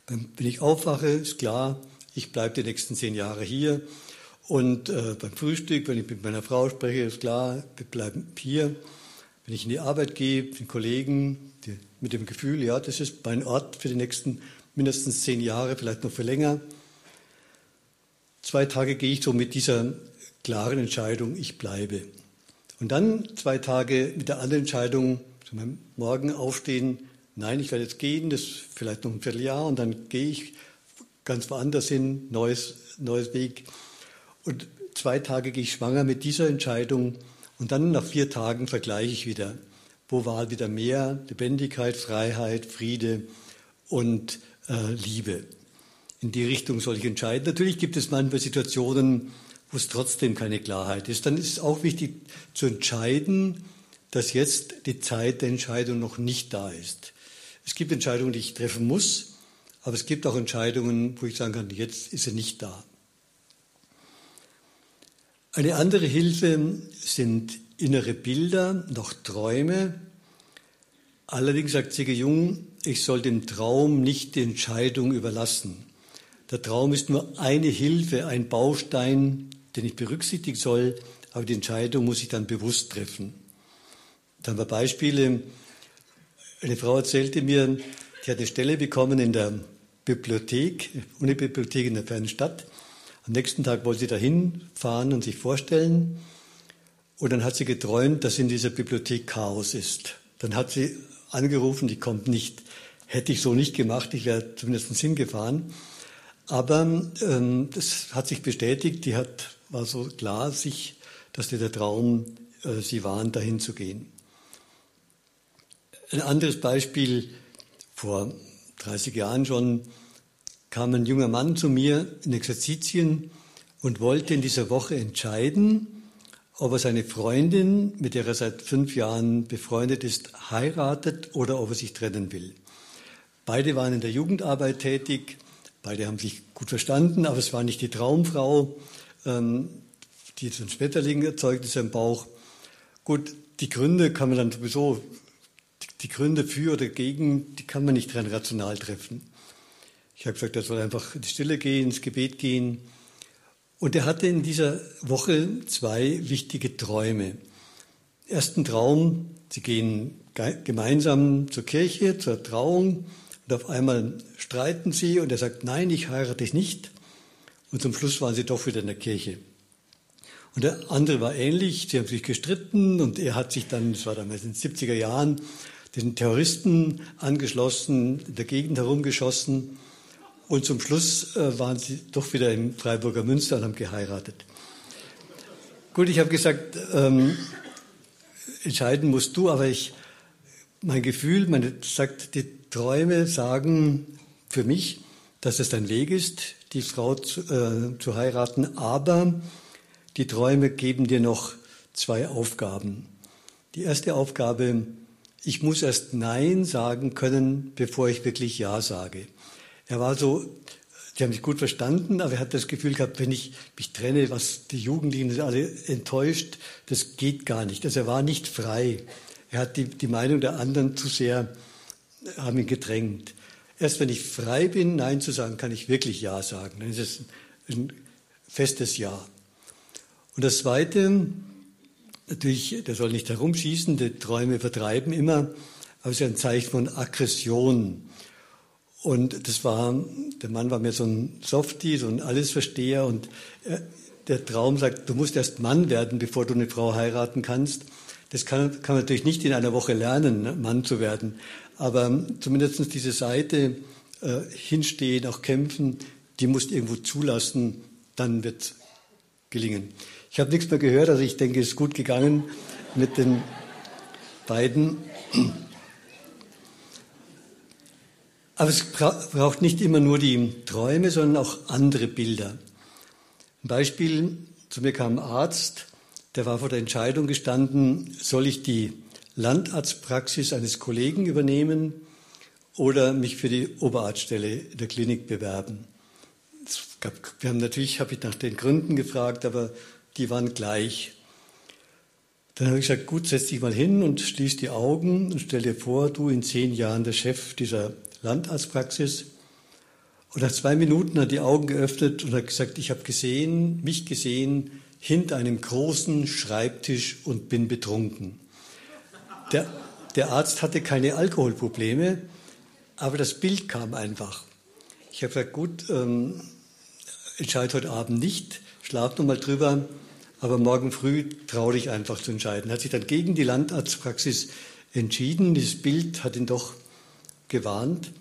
Wenn ich aufwache, ist klar, ich bleibe die nächsten zehn Jahre hier. Und äh, beim Frühstück, wenn ich mit meiner Frau spreche, ist klar, wir bleiben hier. Wenn ich in die Arbeit gehe, den Kollegen, die, mit dem Gefühl, ja, das ist mein Ort für die nächsten mindestens zehn Jahre, vielleicht noch für länger. Zwei Tage gehe ich so mit dieser klaren Entscheidung, ich bleibe. Und dann zwei Tage mit der anderen Entscheidung, zu Morgen aufstehen, nein, ich werde jetzt gehen, das ist vielleicht noch ein Vierteljahr und dann gehe ich ganz woanders hin, neues, neues Weg. Und zwei Tage gehe ich schwanger mit dieser Entscheidung und dann nach vier Tagen vergleiche ich wieder. Wo war wieder mehr Lebendigkeit, Freiheit, Friede und äh, Liebe? In die Richtung soll ich entscheiden. Natürlich gibt es manchmal Situationen, wo es trotzdem keine Klarheit ist. Dann ist es auch wichtig zu entscheiden, dass jetzt die Zeit der Entscheidung noch nicht da ist. Es gibt Entscheidungen, die ich treffen muss, aber es gibt auch Entscheidungen, wo ich sagen kann, jetzt ist sie nicht da. Eine andere Hilfe sind innere Bilder, noch Träume. Allerdings sagt Sigge Jung, ich soll dem Traum nicht die Entscheidung überlassen. Der Traum ist nur eine Hilfe, ein Baustein, den ich berücksichtigen soll, aber die Entscheidung muss ich dann bewusst treffen. Dann haben wir Beispiele. Eine Frau erzählte mir, die hat eine Stelle bekommen in der Bibliothek, Unibibliothek in der fernen Stadt. Am nächsten Tag wollte sie dahin fahren und sich vorstellen. Und dann hat sie geträumt, dass in dieser Bibliothek Chaos ist. Dann hat sie angerufen, die kommt nicht. Hätte ich so nicht gemacht, ich wäre zumindest hingefahren. Aber ähm, das hat sich bestätigt, die hat, war so klar sich, dass der Traum äh, sie warnt, dahin zu gehen. Ein anderes Beispiel, vor 30 Jahren schon, kam ein junger Mann zu mir in Exerzitien und wollte in dieser Woche entscheiden, ob er seine Freundin, mit der er seit fünf Jahren befreundet ist, heiratet oder ob er sich trennen will. Beide waren in der Jugendarbeit tätig, beide haben sich gut verstanden, aber es war nicht die Traumfrau, ähm, die so ein Schmetterling erzeugt ist im Bauch. Gut, die Gründe kann man dann sowieso die Gründe für oder gegen, die kann man nicht rein rational treffen. Ich habe gesagt, er soll einfach in die Stille gehen, ins Gebet gehen. Und er hatte in dieser Woche zwei wichtige Träume. Ersten Traum, sie gehen gemeinsam zur Kirche, zur Trauung und auf einmal streiten sie und er sagt, nein, ich heirate dich nicht. Und zum Schluss waren sie doch wieder in der Kirche. Und der andere war ähnlich, sie haben sich gestritten und er hat sich dann, das war damals in den 70er Jahren, den Terroristen angeschlossen, in der Gegend herumgeschossen. Und zum Schluss äh, waren sie doch wieder im Freiburger Münster und haben geheiratet. Gut, ich habe gesagt, ähm, entscheiden musst du, aber ich, mein Gefühl, meine, sagt, die Träume sagen für mich, dass es dein Weg ist, die Frau zu, äh, zu heiraten, aber die Träume geben dir noch zwei Aufgaben. Die erste Aufgabe ich muss erst Nein sagen können, bevor ich wirklich Ja sage. Er war so, die haben sich gut verstanden, aber er hat das Gefühl gehabt, wenn ich mich trenne, was die Jugendlichen alle enttäuscht, das geht gar nicht. Also er war nicht frei. Er hat die, die Meinung der anderen zu sehr, haben ihn gedrängt. Erst wenn ich frei bin, Nein zu sagen, kann ich wirklich Ja sagen. Dann ist es ein festes Ja. Und das Zweite, Natürlich, der soll nicht herumschießen, die Träume vertreiben immer, aber es ist ein Zeichen von Aggression. Und das war, der Mann war mir so ein Softie, so ein Allesversteher und der Traum sagt, du musst erst Mann werden, bevor du eine Frau heiraten kannst. Das kann, kann man natürlich nicht in einer Woche lernen, ne, Mann zu werden. Aber zumindest diese Seite, äh, hinstehen, auch kämpfen, die musst irgendwo zulassen, dann wird gelingen. Ich habe nichts mehr gehört, also ich denke, es ist gut gegangen mit den beiden. Aber es braucht nicht immer nur die Träume, sondern auch andere Bilder. Ein Beispiel, zu mir kam ein Arzt, der war vor der Entscheidung gestanden, soll ich die Landarztpraxis eines Kollegen übernehmen oder mich für die Oberarztstelle der Klinik bewerben. Gab, wir haben natürlich, habe ich nach den Gründen gefragt, aber die waren gleich. Dann habe ich gesagt, gut, setz dich mal hin und schließ die Augen und stell dir vor, du in zehn Jahren der Chef dieser Landarztpraxis Und nach zwei Minuten hat die Augen geöffnet und hat gesagt, ich habe gesehen, mich gesehen, hinter einem großen Schreibtisch und bin betrunken. Der, der Arzt hatte keine Alkoholprobleme, aber das Bild kam einfach. Ich habe gesagt, gut, ähm, entscheide heute Abend nicht, schlaf nochmal drüber, aber morgen früh traue dich einfach zu entscheiden. Hat sich dann gegen die Landarztpraxis entschieden. Dieses Bild hat ihn doch gewarnt.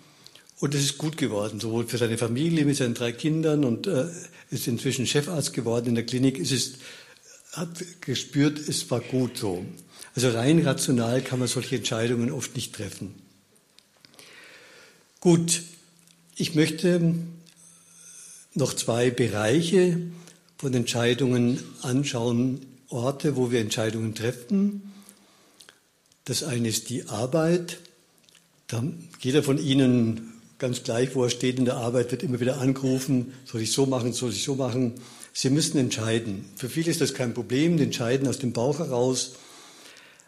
Und es ist gut geworden, sowohl für seine Familie mit seinen drei Kindern und äh, ist inzwischen Chefarzt geworden in der Klinik. Es ist, hat gespürt, es war gut so. Also rein rational kann man solche Entscheidungen oft nicht treffen. Gut, ich möchte noch zwei Bereiche von Entscheidungen anschauen, Orte, wo wir Entscheidungen treffen. Das eine ist die Arbeit. Da jeder von Ihnen, ganz gleich, wo er steht in der Arbeit, wird immer wieder angerufen, soll ich so machen, soll ich so machen. Sie müssen entscheiden. Für viele ist das kein Problem, die entscheiden aus dem Bauch heraus.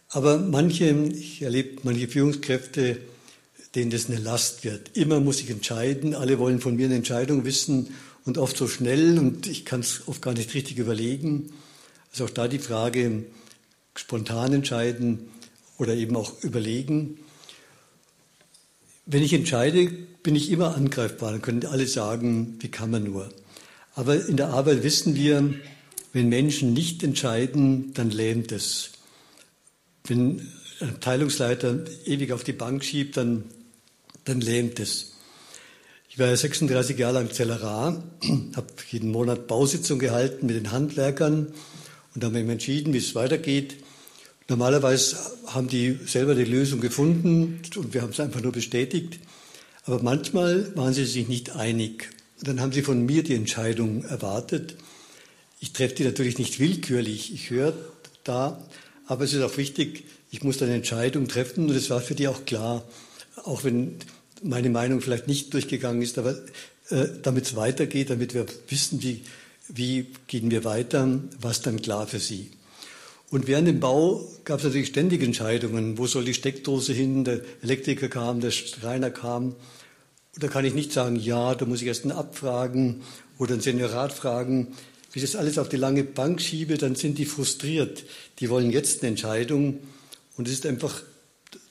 Aber manche, ich erlebe manche Führungskräfte, denen das eine Last wird. Immer muss ich entscheiden, alle wollen von mir eine Entscheidung wissen und oft so schnell und ich kann es oft gar nicht richtig überlegen. Also auch da die Frage, spontan entscheiden oder eben auch überlegen. Wenn ich entscheide, bin ich immer angreifbar. Dann können alle sagen, wie kann man nur. Aber in der Arbeit wissen wir, wenn Menschen nicht entscheiden, dann lähmt es. Wenn ein Abteilungsleiter ewig auf die Bank schiebt, dann, dann lähmt es. Ich war 36 Jahre lang Zellerar, [clears throat] habe jeden Monat Bausitzung gehalten mit den Handwerkern und haben eben entschieden, wie es weitergeht. Normalerweise haben die selber die Lösung gefunden und wir haben es einfach nur bestätigt. Aber manchmal waren sie sich nicht einig. Dann haben sie von mir die Entscheidung erwartet. Ich treffe die natürlich nicht willkürlich. Ich höre da, aber es ist auch wichtig, ich muss eine Entscheidung treffen und es war für die auch klar, auch wenn meine Meinung vielleicht nicht durchgegangen ist, aber äh, damit es weitergeht, damit wir wissen, wie, wie gehen wir weiter, was dann klar für sie. Und während dem Bau gab es natürlich ständig Entscheidungen. Wo soll die Steckdose hin? Der Elektriker kam, der Schreiner kam. Und da kann ich nicht sagen, ja, da muss ich erst einen abfragen oder einen Seniorat fragen. Wie ich das alles auf die lange Bank schiebe, dann sind die frustriert. Die wollen jetzt eine Entscheidung. Und es ist einfach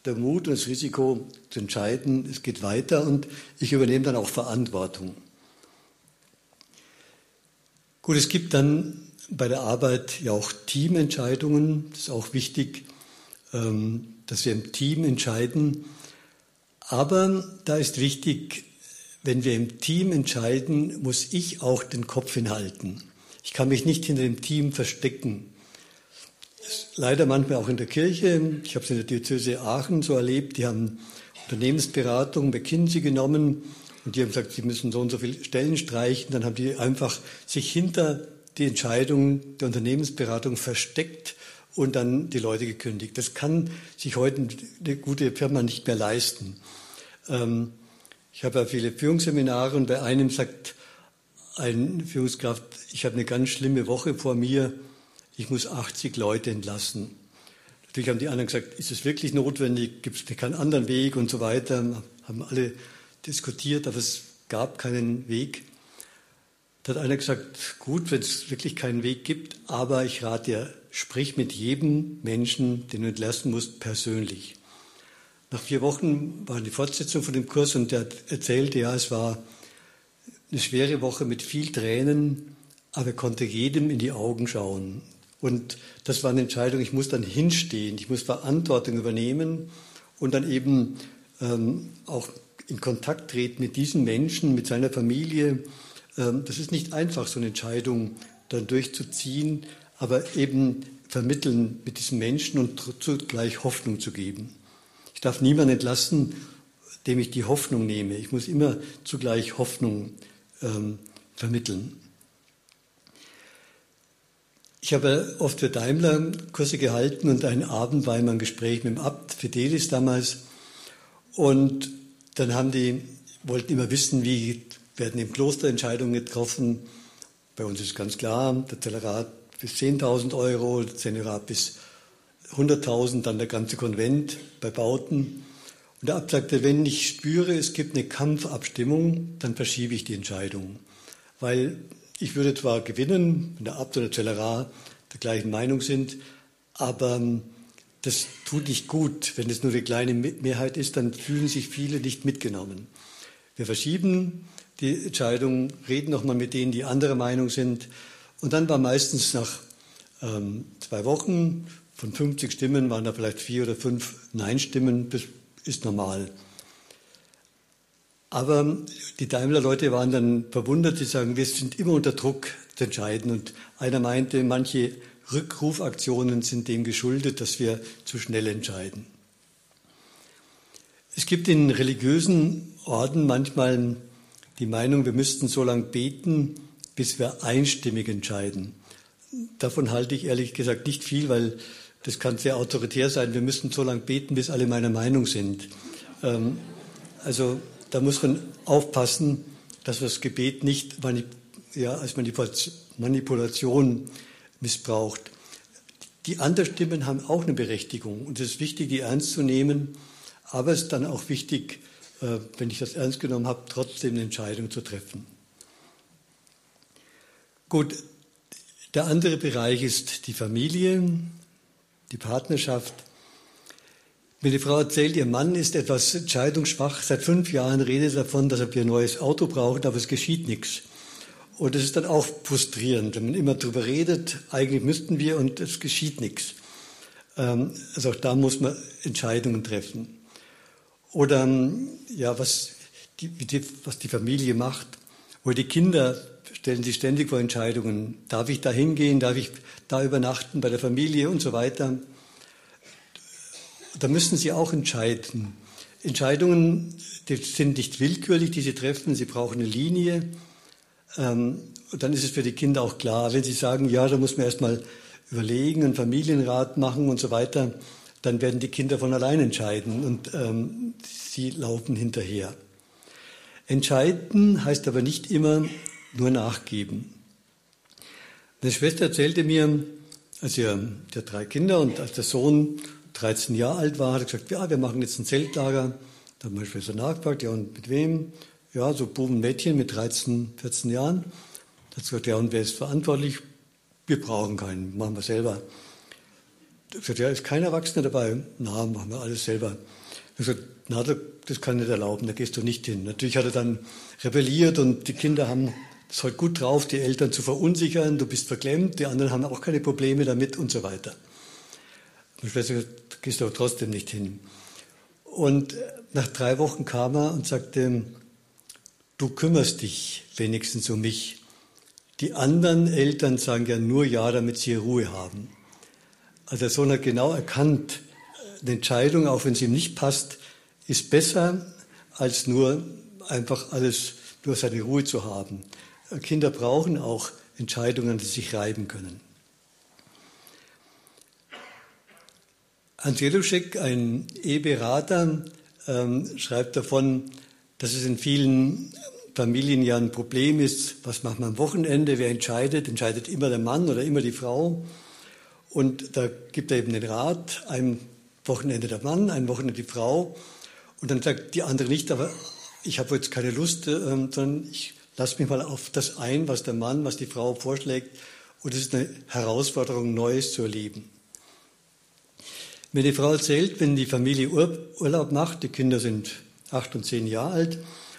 der Mut und das Risiko zu entscheiden, es geht weiter und ich übernehme dann auch Verantwortung. Gut, es gibt dann bei der Arbeit ja auch Teamentscheidungen. Das ist auch wichtig, ähm, dass wir im Team entscheiden. Aber da ist wichtig, wenn wir im Team entscheiden, muss ich auch den Kopf hinhalten. Ich kann mich nicht hinter dem Team verstecken. Leider manchmal auch in der Kirche. Ich habe es in der Diözese Aachen so erlebt. Die haben Unternehmensberatung McKinsey genommen und die haben gesagt, sie müssen so und so viele Stellen streichen. Dann haben die einfach sich hinter die Entscheidung der Unternehmensberatung versteckt und dann die Leute gekündigt. Das kann sich heute eine gute Firma nicht mehr leisten. Ähm, ich habe ja viele Führungsseminare und bei einem sagt ein Führungskraft, ich habe eine ganz schlimme Woche vor mir, ich muss 80 Leute entlassen. Natürlich haben die anderen gesagt, ist es wirklich notwendig, gibt es keinen anderen Weg und so weiter, haben alle diskutiert, aber es gab keinen Weg. Da hat einer gesagt, gut, wenn es wirklich keinen Weg gibt, aber ich rate dir, sprich mit jedem Menschen, den du entlassen musst, persönlich. Nach vier Wochen war die Fortsetzung von dem Kurs und der erzählte, ja, es war eine schwere Woche mit viel Tränen, aber er konnte jedem in die Augen schauen. Und das war eine Entscheidung, ich muss dann hinstehen, ich muss Verantwortung übernehmen und dann eben ähm, auch in Kontakt treten mit diesen Menschen, mit seiner Familie, ähm, das ist nicht einfach, so eine Entscheidung dann durchzuziehen, aber eben vermitteln mit diesen Menschen und zugleich Hoffnung zu geben. Ich darf niemanden entlassen, dem ich die Hoffnung nehme. Ich muss immer zugleich Hoffnung ähm, vermitteln. Ich habe oft für Daimler Kurse gehalten und einen Abend war immer ein Gespräch mit dem Abt Fidelis damals. Und dann haben die, wollten immer wissen, wie werden im Kloster Entscheidungen getroffen. Bei uns ist ganz klar, der Zellerat bis 10.000 Euro, der Seniorat bis 100.000, dann der ganze Konvent bei Bauten. Und der Abt sagte, wenn ich spüre, es gibt eine Kampfabstimmung, dann verschiebe ich die Entscheidung. Weil ich würde zwar gewinnen, wenn der Abt oder der Zellerar der gleichen Meinung sind, aber ähm, das tut nicht gut. Wenn es nur eine kleine Mehrheit ist, dann fühlen sich viele nicht mitgenommen. Wir verschieben die Entscheidung, reden nochmal mit denen, die anderer Meinung sind. Und dann war meistens nach ähm, zwei Wochen von 50 Stimmen waren da vielleicht vier oder fünf Nein-Stimmen. Das ist normal. Aber die Daimler-Leute waren dann verwundert, sie sagen, wir sind immer unter Druck zu entscheiden. Und einer meinte, manche Rückrufaktionen sind dem geschuldet, dass wir zu schnell entscheiden. Es gibt in religiösen Orden manchmal die Meinung, wir müssten so lange beten, bis wir einstimmig entscheiden. Davon halte ich ehrlich gesagt nicht viel, weil das kann sehr autoritär sein. Wir müssen so lange beten, bis alle meiner Meinung sind. Ähm, also da muss man aufpassen, dass man das Gebet nicht manip ja, als Manipulation missbraucht. Die anderen Stimmen haben auch eine Berechtigung und es ist wichtig, die ernst zu nehmen, aber es ist dann auch wichtig, äh, wenn ich das ernst genommen habe, trotzdem eine Entscheidung zu treffen. Gut, der andere Bereich ist die Familie, die Partnerschaft. Meine Frau erzählt, ihr Mann ist etwas entscheidungsschwach. Seit fünf Jahren redet er davon, dass er ein neues Auto braucht, aber es geschieht nichts. Und das ist dann auch frustrierend, wenn man immer darüber redet, eigentlich müssten wir und es geschieht nichts. Ähm, also auch da muss man Entscheidungen treffen. Oder ja, was die, was die Familie macht. Oder die Kinder stellen sich ständig vor Entscheidungen. Darf ich da hingehen? Darf ich da übernachten bei der Familie und so weiter? Da müssen sie auch entscheiden. Entscheidungen die sind nicht willkürlich, die sie treffen. Sie brauchen eine Linie. Ähm, und dann ist es für die Kinder auch klar, wenn sie sagen, ja, da muss man erstmal überlegen, einen Familienrat machen und so weiter, dann werden die Kinder von allein entscheiden und ähm, sie laufen hinterher. Entscheiden heißt aber nicht immer nur nachgeben. Meine Schwester erzählte mir, als ihr der drei Kinder und als der Sohn 13 Jahre alt war, hat er gesagt, ja, wir machen jetzt ein Zeltlager. Da hat meine Schwester nachgefragt, ja, und mit wem? ja, so Buben, Mädchen mit 13, 14 Jahren. Da hat gesagt, ja, und wer ist verantwortlich? Wir brauchen keinen, machen wir selber. Da gesagt, ja, ist kein Erwachsener dabei? Na, machen wir alles selber. Er gesagt, na, das kann ich nicht erlauben, da gehst du nicht hin. Natürlich hat er dann rebelliert und die Kinder haben es halt gut drauf, die Eltern zu verunsichern, du bist verklemmt, die anderen haben auch keine Probleme damit und so weiter. Meine Schwester gesagt, gehst du aber trotzdem nicht hin. Und nach drei Wochen kam er und sagte, du kümmerst dich wenigstens um mich. Die anderen Eltern sagen ja nur ja, damit sie Ruhe haben. Also der Sohn hat genau erkannt, eine Entscheidung, auch wenn sie ihm nicht passt, ist besser, als nur einfach alles, nur seine Ruhe zu haben. Kinder brauchen auch Entscheidungen, die sich reiben können. Hans Jeluschek, ein E-Berater, ähm, schreibt davon, dass es in vielen Familien ja ein Problem ist, was macht man am Wochenende, wer entscheidet, entscheidet immer der Mann oder immer die Frau. Und da gibt er eben den Rat, ein Wochenende der Mann, ein Wochenende die Frau. Und dann sagt die andere nicht, aber ich habe jetzt keine Lust, äh, sondern ich lasse mich mal auf das ein, was der Mann, was die Frau vorschlägt. Und es ist eine Herausforderung, Neues zu erleben. Wenn die Frau erzählt, wenn die Familie Urlaub macht, die Kinder sind acht und zehn Jahre alt,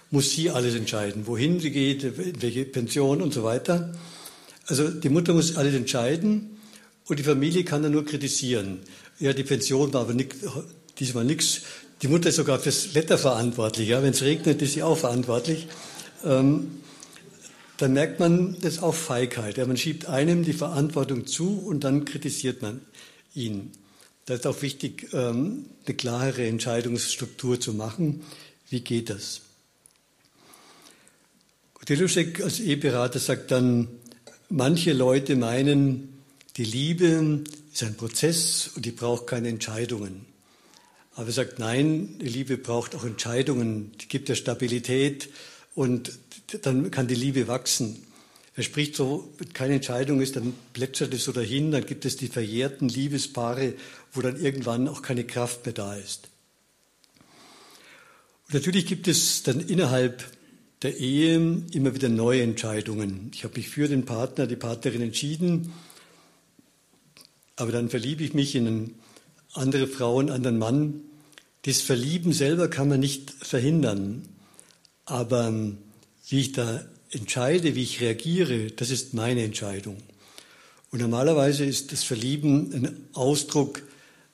muss sie alles entscheiden, wohin sie geht, welche Pension und so weiter. Also die Mutter muss alles entscheiden und die Familie kann dann nur kritisieren. Ja, die Pension war aber nicht, diesmal nichts. Die Mutter ist sogar fürs Wetter verantwortlich. Ja, wenn es regnet, ist sie auch verantwortlich. Ähm, dann merkt man, das auch Feigheit. Ja, man schiebt einem die Verantwortung zu und dann kritisiert man ihn. Da ist auch wichtig, ähm, eine klarere Entscheidungsstruktur zu machen. Wie geht das? Deluschek als E-Berater sagt dann, manche Leute meinen, die Liebe ist ein Prozess und die braucht keine Entscheidungen. Aber er sagt, nein, die Liebe braucht auch Entscheidungen, die gibt ja Stabilität und dann kann die Liebe wachsen. Er spricht so, wenn keine Entscheidung ist, dann plätschert es so dahin, dann gibt es die verjährten Liebespaare, wo dann irgendwann auch keine Kraft mehr da ist. Und natürlich gibt es dann innerhalb der Ehe immer wieder neue Entscheidungen. Ich habe mich für den Partner, die Partnerin entschieden, aber dann verliebe ich mich in eine andere Frau, einen anderen Mann. Das Verlieben selber kann man nicht verhindern, aber wie ich da entscheide, wie ich reagiere, das ist meine Entscheidung. Und normalerweise ist das Verlieben ein Ausdruck,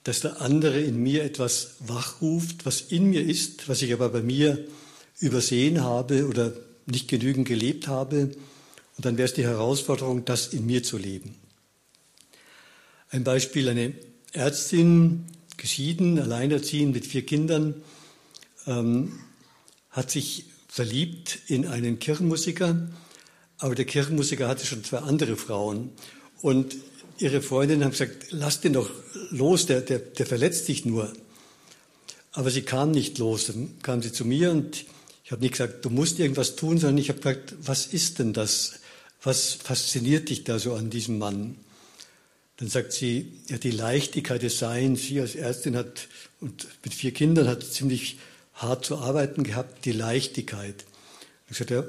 dass der andere in mir etwas wachruft, was in mir ist, was ich aber bei mir übersehen habe oder nicht genügend gelebt habe. Und dann wäre es die Herausforderung, das in mir zu leben. Ein Beispiel, eine Ärztin, geschieden, alleinerziehend mit vier Kindern, ähm, hat sich verliebt in einen Kirchenmusiker, aber der Kirchenmusiker hatte schon zwei andere Frauen. Und ihre Freundin haben gesagt, lass den doch los, der, der, der verletzt dich nur. Aber sie kam nicht los. Dann kam sie zu mir und ich habe nicht gesagt, du musst irgendwas tun, sondern ich habe gesagt, was ist denn das? Was fasziniert dich da so an diesem Mann? Dann sagt sie, ja, die Leichtigkeit des Seins. Sie als Ärztin hat und mit vier Kindern hat ziemlich hart zu arbeiten gehabt, die Leichtigkeit. Ich sagte, ja,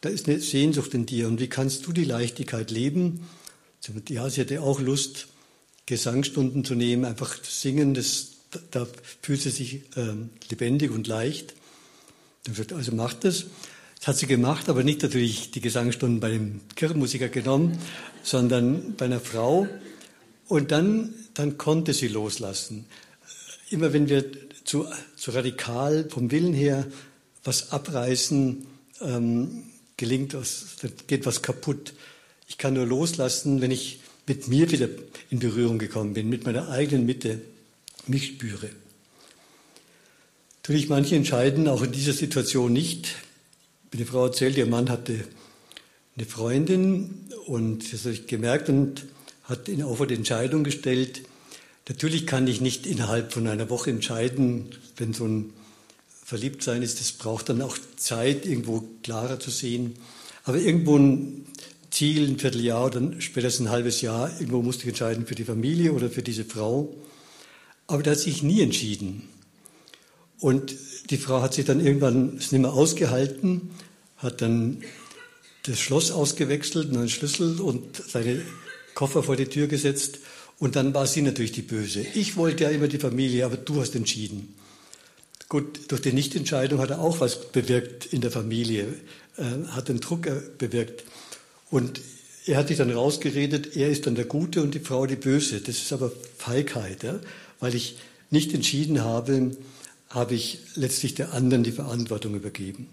da ist eine Sehnsucht in dir und wie kannst du die Leichtigkeit leben? Ja, sie hatte auch Lust, Gesangsstunden zu nehmen, einfach singen, das, da fühlt sie sich äh, lebendig und leicht. Dann sagt also macht das. Das hat sie gemacht, aber nicht natürlich die Gesangsstunden bei dem Kirchenmusiker genommen, sondern bei einer Frau. Und dann, dann konnte sie loslassen. Immer wenn wir zu, zu radikal vom Willen her was abreißen, ähm, gelingt was, geht was kaputt. Ich kann nur loslassen, wenn ich mit mir wieder in Berührung gekommen bin, mit meiner eigenen Mitte mich spüre. Natürlich, manche entscheiden auch in dieser Situation nicht. Eine Frau erzählt, ihr Mann hatte eine Freundin und das habe ich gemerkt und hat ihn vor die Entscheidung gestellt. Natürlich kann ich nicht innerhalb von einer Woche entscheiden, wenn so ein Verliebtsein ist, das braucht dann auch Zeit, irgendwo klarer zu sehen. Aber irgendwo ein Ziel, ein Vierteljahr oder spätestens ein halbes Jahr, irgendwo musste ich entscheiden für die Familie oder für diese Frau. Aber der hat sich nie entschieden. Und die Frau hat sich dann irgendwann es nicht mehr ausgehalten, hat dann das Schloss ausgewechselt, einen Schlüssel und seine Koffer vor die Tür gesetzt. Und dann war sie natürlich die Böse. Ich wollte ja immer die Familie, aber du hast entschieden. Gut, durch die Nichtentscheidung hat er auch was bewirkt in der Familie, äh, hat den Druck bewirkt. Und er hat sich dann rausgeredet, er ist dann der Gute und die Frau die Böse. Das ist aber Feigheit, ja? weil ich nicht entschieden habe, habe ich letztlich der anderen die Verantwortung übergeben.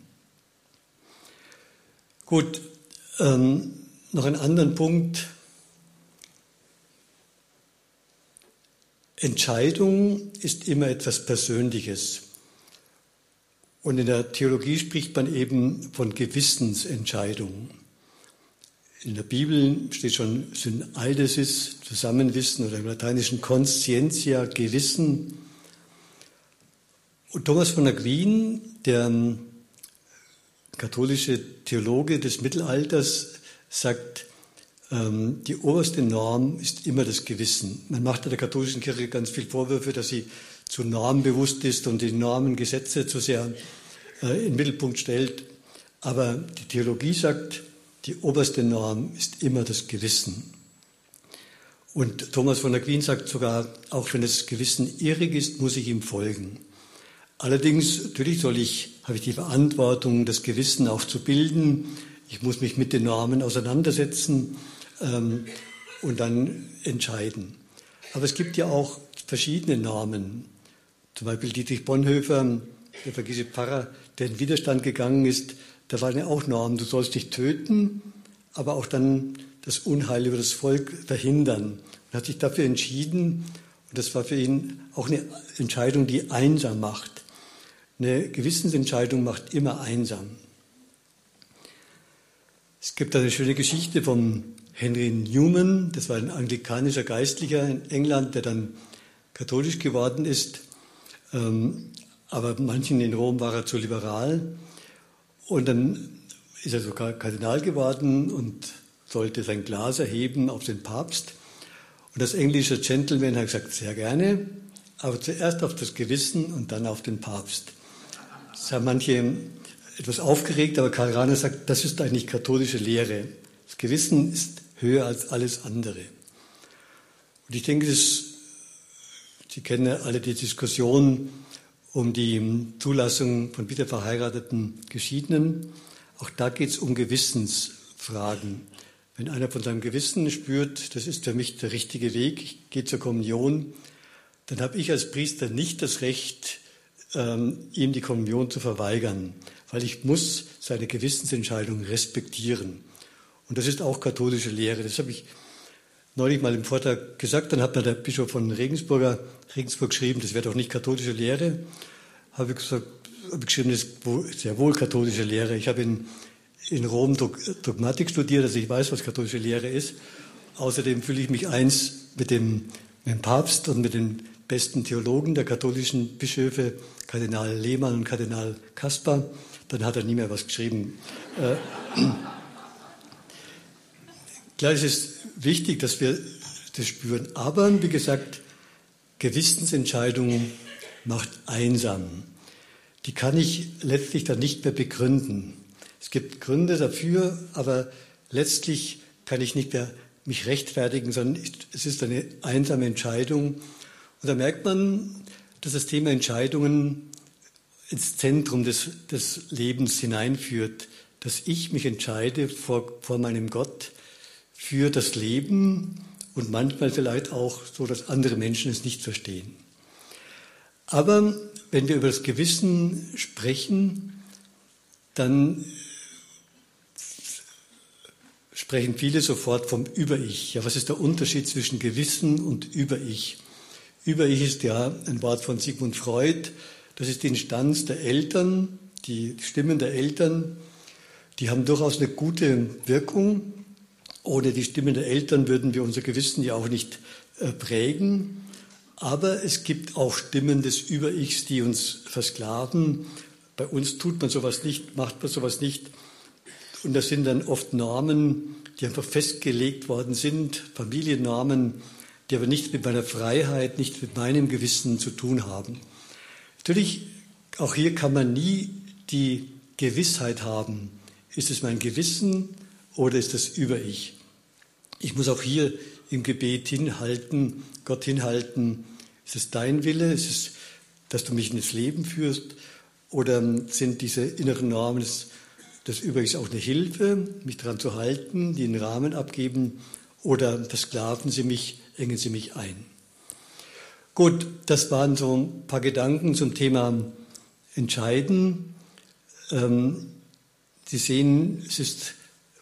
Gut, ähm, noch einen anderen Punkt. Entscheidung ist immer etwas Persönliches. Und in der Theologie spricht man eben von Gewissensentscheidungen. In der Bibel steht schon Syneidesis, Zusammenwissen oder im lateinischen Conscientia, Gewissen. Und Thomas von Aquin, der ähm, katholische Theologe des Mittelalters, sagt, die oberste Norm ist immer das Gewissen. Man macht der katholischen Kirche ganz viel Vorwürfe, dass sie zu normbewusst ist und die Normen, Gesetze zu sehr äh, in den Mittelpunkt stellt. Aber die Theologie sagt, die oberste Norm ist immer das Gewissen. Und Thomas von Aquin sagt sogar, auch wenn das Gewissen irrig ist, muss ich ihm folgen. Allerdings, natürlich soll ich, habe ich die Verantwortung, das Gewissen auch zu bilden. Ich muss mich mit den Normen auseinandersetzen ähm, und dann entscheiden. Aber es gibt ja auch verschiedene Normen. Zum Beispiel Dietrich Bonhoeffer, der vergisse Pfarrer, der in Widerstand gegangen ist, da waren ja auch Normen. Du sollst dich töten, aber auch dann das Unheil über das Volk verhindern. Er hat sich dafür entschieden und das war für ihn auch eine Entscheidung, die einsam macht. Eine Gewissensentscheidung macht immer einsam. Es gibt eine schöne Geschichte von Henry Newman, das war ein anglikanischer Geistlicher in England, der dann katholisch geworden ist. Ähm, aber manchen in Rom war er zu liberal. Und dann ist er sogar Kardinal geworden und sollte sein Glas erheben auf den Papst. Und das englische Gentleman hat gesagt, sehr gerne, aber zuerst auf das Gewissen und dann auf den Papst. Das haben manche etwas aufgeregt, aber Karl Rahner sagt, das ist eigentlich katholische Lehre. Das Gewissen ist höher als alles andere. Und ich denke, das, Sie kennen alle die Diskussion um die Zulassung von wieder verheirateten Geschiedenen. Auch da geht es um Gewissensfragen. Wenn einer von seinem Gewissen spürt, das ist für mich der richtige Weg, ich gehe zur Kommunion, dann habe ich als Priester nicht das Recht, ähm, ihm die Kommunion zu verweigern, weil ich muss seine Gewissensentscheidung respektieren. Und das ist auch katholische Lehre. Das habe ich neulich mal im Vortrag gesagt. Dann hat mir der Bischof von Regensburger, Regensburg geschrieben, das wäre doch nicht katholische Lehre. Habe ich gesagt, habe ich geschrieben, das ist sehr wohl katholische Lehre. Ich habe in in Rom Dogmatik studiert, also ich weiß, was katholische Lehre ist. Außerdem fühle ich mich eins mit dem, mit dem Papst und mit den besten Theologen der katholischen Bischöfe, Kardinal Lehmann und Kardinal Kaspar. Dann hat er nie mehr was geschrieben. Klar, es ist wichtig, dass wir das spüren. Aber, wie gesagt, Gewissensentscheidungen macht einsam. Die kann ich letztlich dann nicht mehr begründen. Es gibt Gründe dafür, aber letztlich kann ich nicht mehr mich rechtfertigen, sondern es ist eine einsame Entscheidung. Und da merkt man, dass das Thema Entscheidungen ins Zentrum des, des Lebens hineinführt, dass ich mich entscheide vor, vor meinem Gott für das Leben und manchmal vielleicht auch so, dass andere Menschen es nicht verstehen. Aber wenn wir über das Gewissen sprechen, dann sprechen viele sofort vom Über-Ich. Ja, was ist der Unterschied zwischen Gewissen und Über-Ich? Über-Ich ist ja ein Wort von Sigmund Freud. Das ist die Instanz der Eltern, die Stimmen der Eltern. Die haben durchaus eine gute Wirkung. Ohne die Stimmen der Eltern würden wir unser Gewissen ja auch nicht äh, prägen. Aber es gibt auch Stimmen des Über-Ichs, die uns versklaven. Bei uns tut man sowas nicht, macht man sowas nicht. Und das sind dann oft Normen, die einfach festgelegt worden sind, Familiennormen, die aber nichts mit meiner Freiheit, nichts mit meinem Gewissen zu tun haben. Natürlich, auch hier kann man nie die Gewissheit haben, ist es mein Gewissen oder ist das über ich? Muss auch hier im Gebet hinhalten, Gott hinhalten, ist es dein Wille, ist es, dass du mich ins Leben führst oder sind diese inneren Normen das ist übrigens auch eine Hilfe, mich daran zu halten, die einen Rahmen abgeben oder versklaven Sie mich, engen Sie mich ein. Gut, das waren so ein paar Gedanken zum Thema Entscheiden. Ähm, Sie sehen, es ist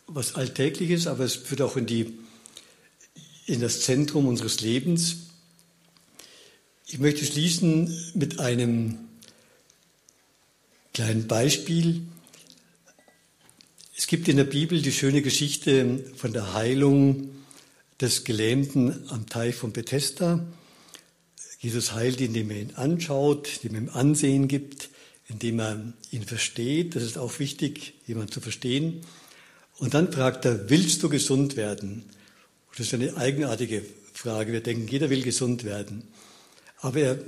was Alltägliches, aber es führt auch in, die, in das Zentrum unseres Lebens. Ich möchte schließen mit einem kleinen Beispiel. Es gibt in der Bibel die schöne Geschichte von der Heilung des Gelähmten am Teich von Bethesda. Jesus heilt, indem er ihn anschaut, indem er ihm Ansehen gibt, indem er ihn versteht. Das ist auch wichtig, jemanden zu verstehen. Und dann fragt er, willst du gesund werden? Das ist eine eigenartige Frage. Wir denken, jeder will gesund werden. Aber er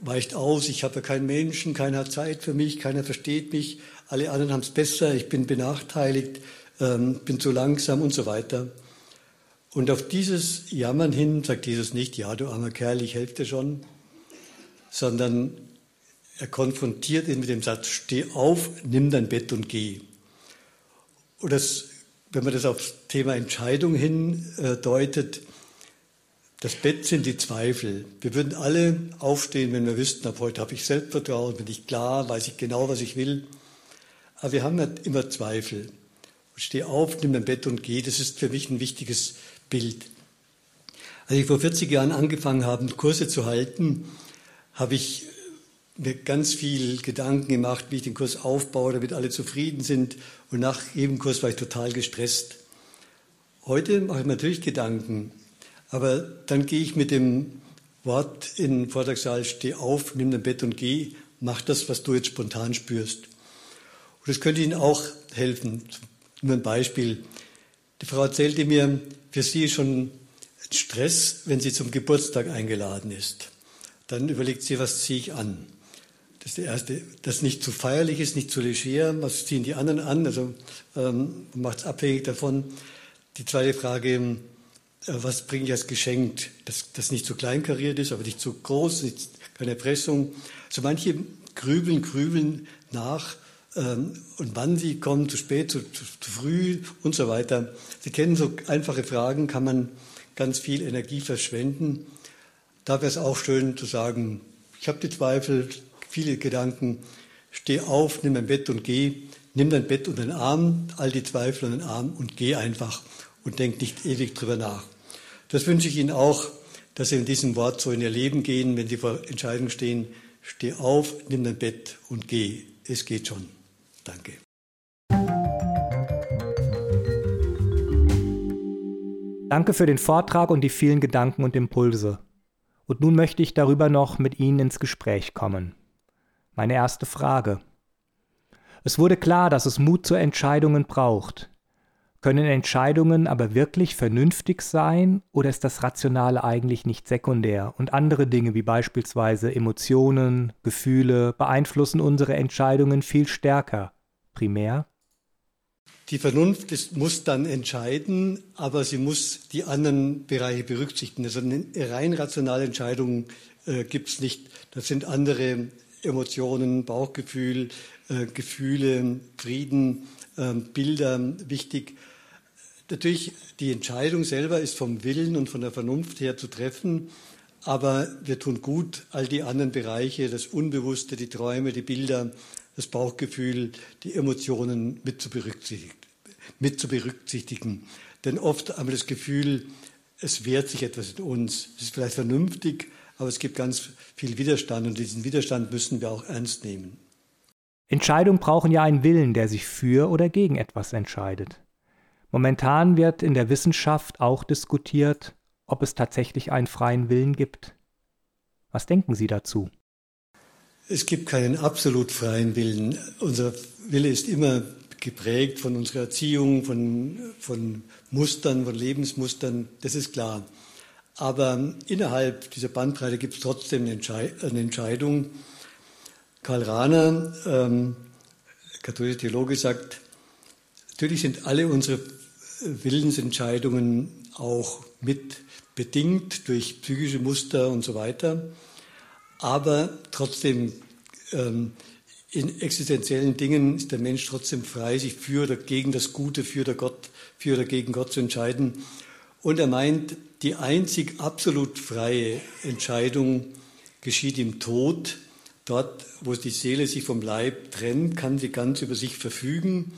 weicht aus, ich habe keinen Menschen, keiner hat Zeit für mich, keiner versteht mich alle anderen haben es besser, ich bin benachteiligt, ähm, bin zu langsam und so weiter. Und auf dieses Jammern hin sagt Jesus nicht, ja, du armer Kerl, ich helfe dir schon, sondern er konfrontiert ihn mit dem Satz, steh auf, nimm dein Bett und geh. Und das, wenn man das aufs Thema Entscheidung hin äh, das Bett sind die Zweifel. Wir würden alle aufstehen, wenn wir wüssten, ab heute habe ich Selbstvertrauen, bin ich klar, weiß ich genau, was ich will. Aber wir haben ja immer Zweifel. Steh auf, nimm dein Bett und geh. Das ist für mich ein wichtiges Bild. Als ich vor 40 Jahren angefangen habe, Kurse zu halten, habe ich mir ganz viel Gedanken gemacht, wie ich den Kurs aufbaue, damit alle zufrieden sind. Und nach jedem Kurs war ich total gestresst. Heute mache ich mir natürlich Gedanken, aber dann gehe ich mit dem Wort in den Vortragssaal, steh auf, nimm dein Bett und geh, mach das, was du jetzt spontan spürst. Und das könnte Ihnen auch helfen. Nur ein Beispiel. Die Frau erzählte mir, für sie ist schon Stress, wenn sie zum Geburtstag eingeladen ist. Dann überlegt sie, was ziehe ich an. Das ist der erste. Das nicht zu feierlich ist, nicht zu leger. Was ziehen die anderen an? Also ähm, macht es abhängig davon. Die zweite Frage, äh, was bringe ich als Geschenk? Das, das nicht zu kleinkariert ist, aber nicht zu groß, nicht, keine Erpressung. Also manche grübeln, grübeln nach ähm, und wann sie kommen, zu spät, zu, zu, zu früh und so weiter. Sie kennen so einfache Fragen, kann man ganz viel Energie verschwenden. Da wäre es auch schön zu sagen, ich habe die Zweifel, viele Gedanken. Steh auf, nimm dein Bett und geh. Nimm dein Bett und den Arm, all die Zweifel und den Arm und geh einfach und denk nicht ewig drüber nach. Das wünsche ich Ihnen auch, dass Sie in diesem Wort so in Ihr Leben gehen, wenn Sie vor Entscheidungen stehen. Steh auf, nimm dein Bett und geh. Es geht schon. Danke. Danke für den Vortrag und die vielen Gedanken und Impulse. Und nun möchte ich darüber noch mit Ihnen ins Gespräch kommen. Meine erste Frage. Es wurde klar, dass es Mut zu Entscheidungen braucht. Können Entscheidungen aber wirklich vernünftig sein oder ist das Rationale eigentlich nicht sekundär und andere Dinge wie beispielsweise Emotionen, Gefühle beeinflussen unsere Entscheidungen viel stärker, primär? Die Vernunft ist, muss dann entscheiden, aber sie muss die anderen Bereiche berücksichtigen. Also eine rein rationale Entscheidung äh, gibt es nicht. Das sind andere Emotionen, Bauchgefühl, äh, Gefühle, Frieden, äh, Bilder wichtig. Natürlich, die Entscheidung selber ist vom Willen und von der Vernunft her zu treffen, aber wir tun gut, all die anderen Bereiche, das Unbewusste, die Träume, die Bilder, das Bauchgefühl, die Emotionen mit zu berücksichtigen. Mit zu berücksichtigen. Denn oft haben wir das Gefühl, es wehrt sich etwas in uns. Es ist vielleicht vernünftig, aber es gibt ganz viel Widerstand und diesen Widerstand müssen wir auch ernst nehmen. Entscheidungen brauchen ja einen Willen, der sich für oder gegen etwas entscheidet. Momentan wird in der Wissenschaft auch diskutiert, ob es tatsächlich einen freien Willen gibt. Was denken Sie dazu? Es gibt keinen absolut freien Willen. Unser Wille ist immer geprägt von unserer Erziehung, von, von Mustern, von Lebensmustern, das ist klar. Aber innerhalb dieser Bandbreite gibt es trotzdem eine, Entscheidung. Karl Rahner, ähm, katholischer Theologe, sagt, natürlich sind alle unsere Willensentscheidungen auch mit bedingt durch psychische Muster und so weiter. Aber trotzdem, ähm, in existenziellen Dingen ist der Mensch trotzdem frei, sich für oder gegen das Gute, für oder, Gott, für oder gegen Gott zu entscheiden. Und er meint, die einzig absolut freie Entscheidung geschieht im Tod. Dort, wo die Seele sich vom Leib trennt, kann sie ganz über sich verfügen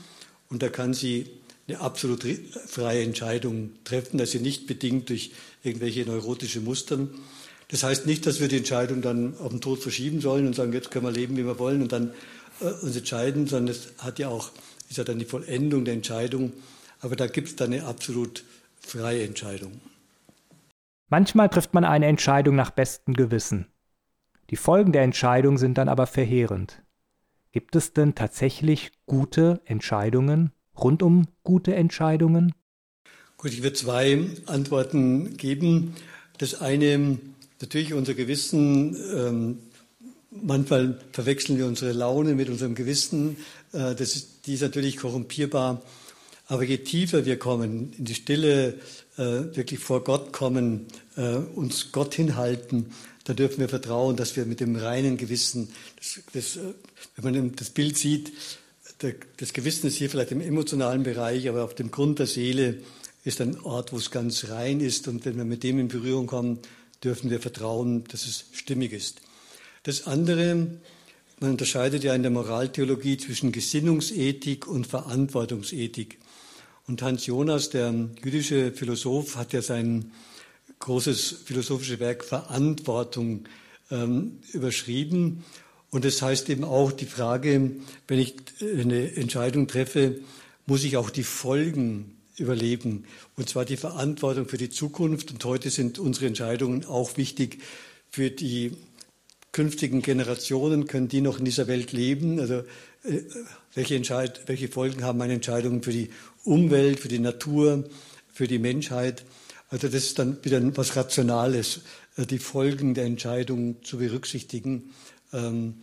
und da kann sie eine absolut freie Entscheidung treffen, dass sie nicht bedingt durch irgendwelche neurotische Mustern. Das heißt nicht, dass wir die Entscheidung dann auf den Tod verschieben sollen und sagen, jetzt können wir leben, wie wir wollen und dann äh, uns entscheiden, sondern es hat ja auch, ist ja dann die Vollendung der Entscheidung. Aber da gibt es dann eine absolut freie Entscheidung. Manchmal trifft man eine Entscheidung nach bestem Gewissen. Die Folgen der Entscheidung sind dann aber verheerend. Gibt es denn tatsächlich gute Entscheidungen, rund um gute Entscheidungen? Gut, ich würde zwei Antworten geben. Das eine, natürlich unser Gewissen, ähm, manchmal verwechseln wir unsere Laune mit unserem Gewissen. Äh, das ist, die ist natürlich korrumpierbar. Aber je tiefer wir kommen, in die Stille, äh, wirklich vor Gott kommen, äh, uns Gott hinhalten, da dürfen wir vertrauen, dass wir mit dem reinen Gewissen, das, das, äh, wenn man das Bild sieht, das Gewissen ist hier vielleicht im emotionalen Bereich, aber auf dem Grund der Seele ist ein Ort, wo es ganz rein ist. Und wenn wir mit dem in Berührung kommen, dürfen wir vertrauen, dass es stimmig ist. Das andere, man unterscheidet ja in der Moraltheologie zwischen Gesinnungsethik und Verantwortungsethik. Und Hans Jonas, der jüdische Philosoph, hat ja sein großes philosophisches Werk Verantwortung ähm, überschrieben. Und das heißt eben auch die Frage, wenn ich eine Entscheidung treffe, muss ich auch die Folgen überleben. Und zwar die Verantwortung für die Zukunft. Und heute sind unsere Entscheidungen auch wichtig für die künftigen Generationen. Können die noch in dieser Welt leben? Also äh, welche, welche Folgen haben meine Entscheidungen für die Umwelt, für die Natur, für die Menschheit? Also das ist dann wieder was Rationales, äh, die Folgen der Entscheidung zu berücksichtigen. Ähm,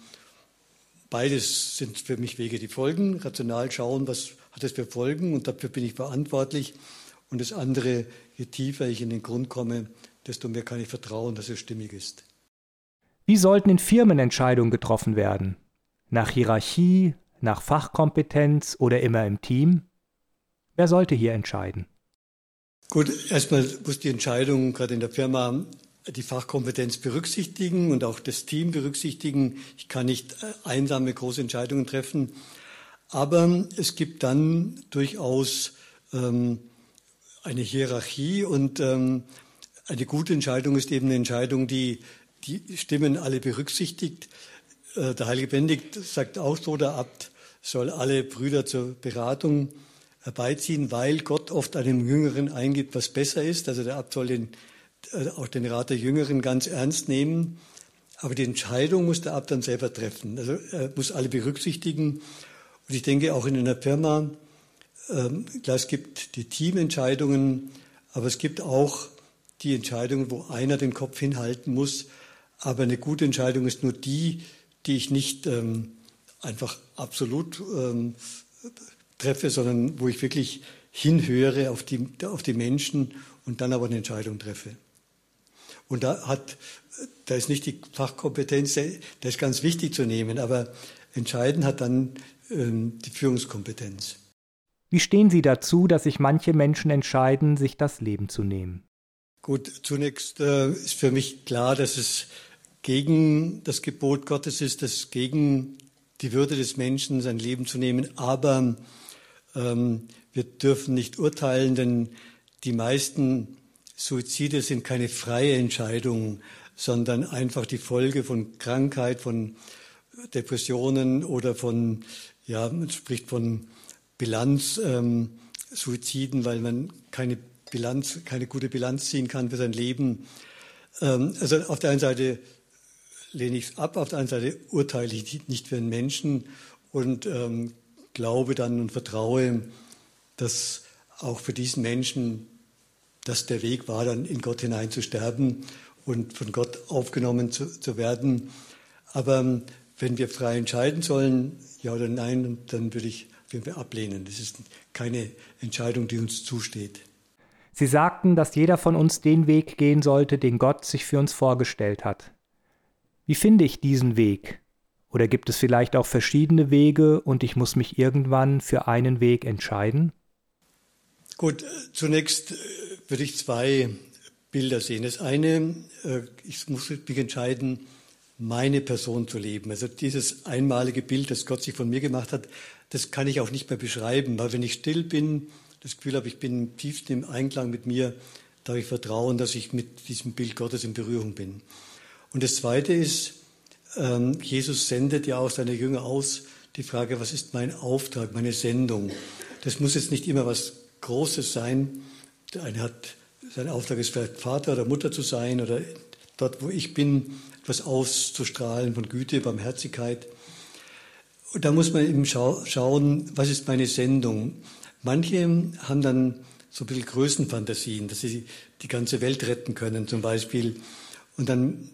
beides sind für mich Wege, die folgen. Rational schauen, was hat es für Folgen und dafür bin ich verantwortlich. Und das andere, je tiefer ich in den Grund komme, desto mehr kann ich vertrauen, dass es stimmig ist. Wie sollten in Firmen Entscheidungen getroffen werden? Nach Hierarchie, nach Fachkompetenz oder immer im Team? Wer sollte hier entscheiden? Gut, erstmal muss die Entscheidung gerade in der Firma die Fachkompetenz berücksichtigen und auch das Team berücksichtigen. Ich kann nicht äh, einsame große Entscheidungen treffen, aber es gibt dann durchaus ähm, eine Hierarchie und ähm, eine gute Entscheidung ist eben eine Entscheidung, die die Stimmen alle berücksichtigt. Äh, der Heilige Benedikt sagt auch so, der Abt soll alle Brüder zur Beratung herbeiziehen, weil Gott oft einem Jüngeren eingibt, was besser ist. Also der Abt soll den, äh, auch den Rat der Jüngeren ganz ernst nehmen. Aber die Entscheidung muss der Abt dann selber treffen. Also er muss alle berücksichtigen. Und ich denke auch in einer Firma, ähm, klar, es gibt die Teamentscheidungen, aber es gibt auch die Entscheidungen, wo einer den Kopf hinhalten muss. Aber eine gute Entscheidung ist nur die, die ich nicht ähm, einfach absolut ähm, treffe, sondern wo ich wirklich hinhöre auf die, auf die Menschen und dann aber eine Entscheidung treffe. Und da hat, da ist nicht die Fachkompetenz, das ist ganz wichtig zu nehmen, aber entscheidend hat dann ähm, die Führungskompetenz. Wie stehen Sie dazu, dass sich manche Menschen entscheiden, sich das Leben zu nehmen? Gut, zunächst äh, ist für mich klar, dass es gegen das Gebot Gottes ist, dass gegen die Würde des Menschen sein Leben zu nehmen. Aber wir dürfen nicht urteilen, denn die meisten Suizide sind keine freie Entscheidung, sondern einfach die Folge von Krankheit, von Depressionen oder von, ja, man spricht von Bilanzsuiziden, ähm, weil man keine Bilanz, keine gute Bilanz ziehen kann für sein Leben. Ähm, also auf der einen Seite lehne ich es ab, auf der anderen Seite urteile ich nicht für einen Menschen und ähm, glaube dann und vertraue, dass auch für diesen Menschen das der Weg war, dann in Gott hinein zu sterben und von Gott aufgenommen zu, zu werden. Aber ähm, wenn wir frei entscheiden sollen, ja oder nein, dann würde ich wir ablehnen. Das ist keine Entscheidung, die uns zusteht. Sie sagten, dass jeder von uns den Weg gehen sollte, den Gott sich für uns vorgestellt hat. Wie finde ich diesen Weg? Oder gibt es vielleicht auch verschiedene Wege und ich muss mich irgendwann für einen Weg entscheiden? Gut, zunächst äh, würde ich zwei Bilder sehen. Das eine, äh, ich muss mich entscheiden, meine Person zu leben. Also dieses einmalige Bild, das Gott sich von mir gemacht hat, das kann ich auch nicht mehr beschreiben, weil wenn ich still bin, das Gefühl habe, ich bin tiefst im Einklang mit mir, darf ich vertrauen, dass ich mit diesem Bild Gottes in Berührung bin. Und das Zweite ist, ähm, Jesus sendet ja auch seine Jünger aus, die Frage, was ist mein Auftrag, meine Sendung? Das muss jetzt nicht immer was Großes sein. Der eine hat, sein Auftrag ist vielleicht Vater oder Mutter zu sein oder dort, wo ich bin, etwas auszustrahlen von Güte, Barmherzigkeit. Und da muss man eben schau schauen, was ist meine Sendung? Manche haben dann so ein bisschen Größenfantasien, dass sie die ganze Welt retten können zum Beispiel. Und dann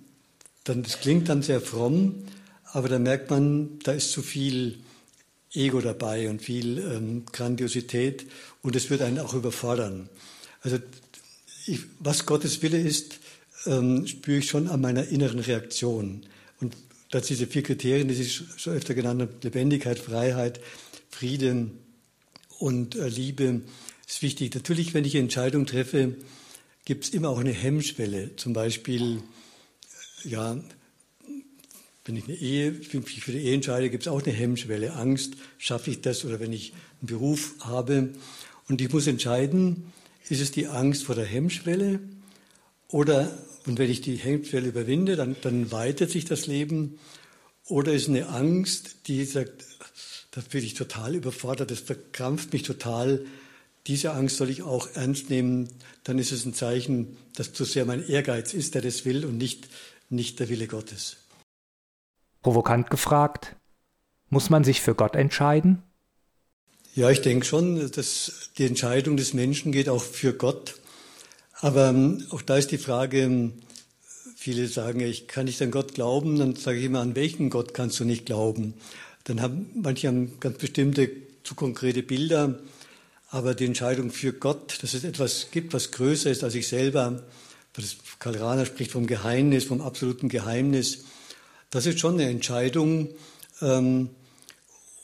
dann, das klingt dann sehr fromm, aber da merkt man, da ist zu viel Ego dabei und viel ähm, Grandiosität und es wird einen auch überfordern. Also ich, was Gottes Wille ist, ähm, spüre ich schon an meiner inneren Reaktion. Und dass diese vier Kriterien, die ich schon öfter genannt habe, Lebendigkeit, Freiheit, Frieden und äh, Liebe, ist wichtig. Natürlich, wenn ich eine Entscheidung treffe, gibt es immer auch eine Hemmschwelle. Zum Beispiel ja, wenn ich eine Ehe, mich für die Ehe entscheide, gibt es auch eine Hemmschwelle, Angst, schaffe ich das oder wenn ich einen Beruf habe. Und ich muss entscheiden, ist es die Angst vor der Hemmschwelle oder, und wenn ich die Hemmschwelle überwinde, dann, dann weitet sich das Leben oder ist es eine Angst, die sagt, das bin ich total überfordert, das verkrampft mich total. Diese Angst soll ich auch ernst nehmen. Dann ist es ein Zeichen, dass zu sehr mein Ehrgeiz ist, der das will und nicht nicht der Wille Gottes. Provokant gefragt, muss man sich für Gott entscheiden? Ja, ich denke schon, dass die Entscheidung des Menschen geht auch für Gott. Aber ähm, auch da ist die Frage, ähm, viele sagen, ich kann nicht an Gott glauben, dann sage ich immer, an welchen Gott kannst du nicht glauben? Dann haben manche haben ganz bestimmte zu konkrete Bilder, aber die Entscheidung für Gott, dass es etwas gibt, was größer ist als ich selber, das Karl Rahner spricht vom Geheimnis, vom absoluten Geheimnis, das ist schon eine Entscheidung. Ähm,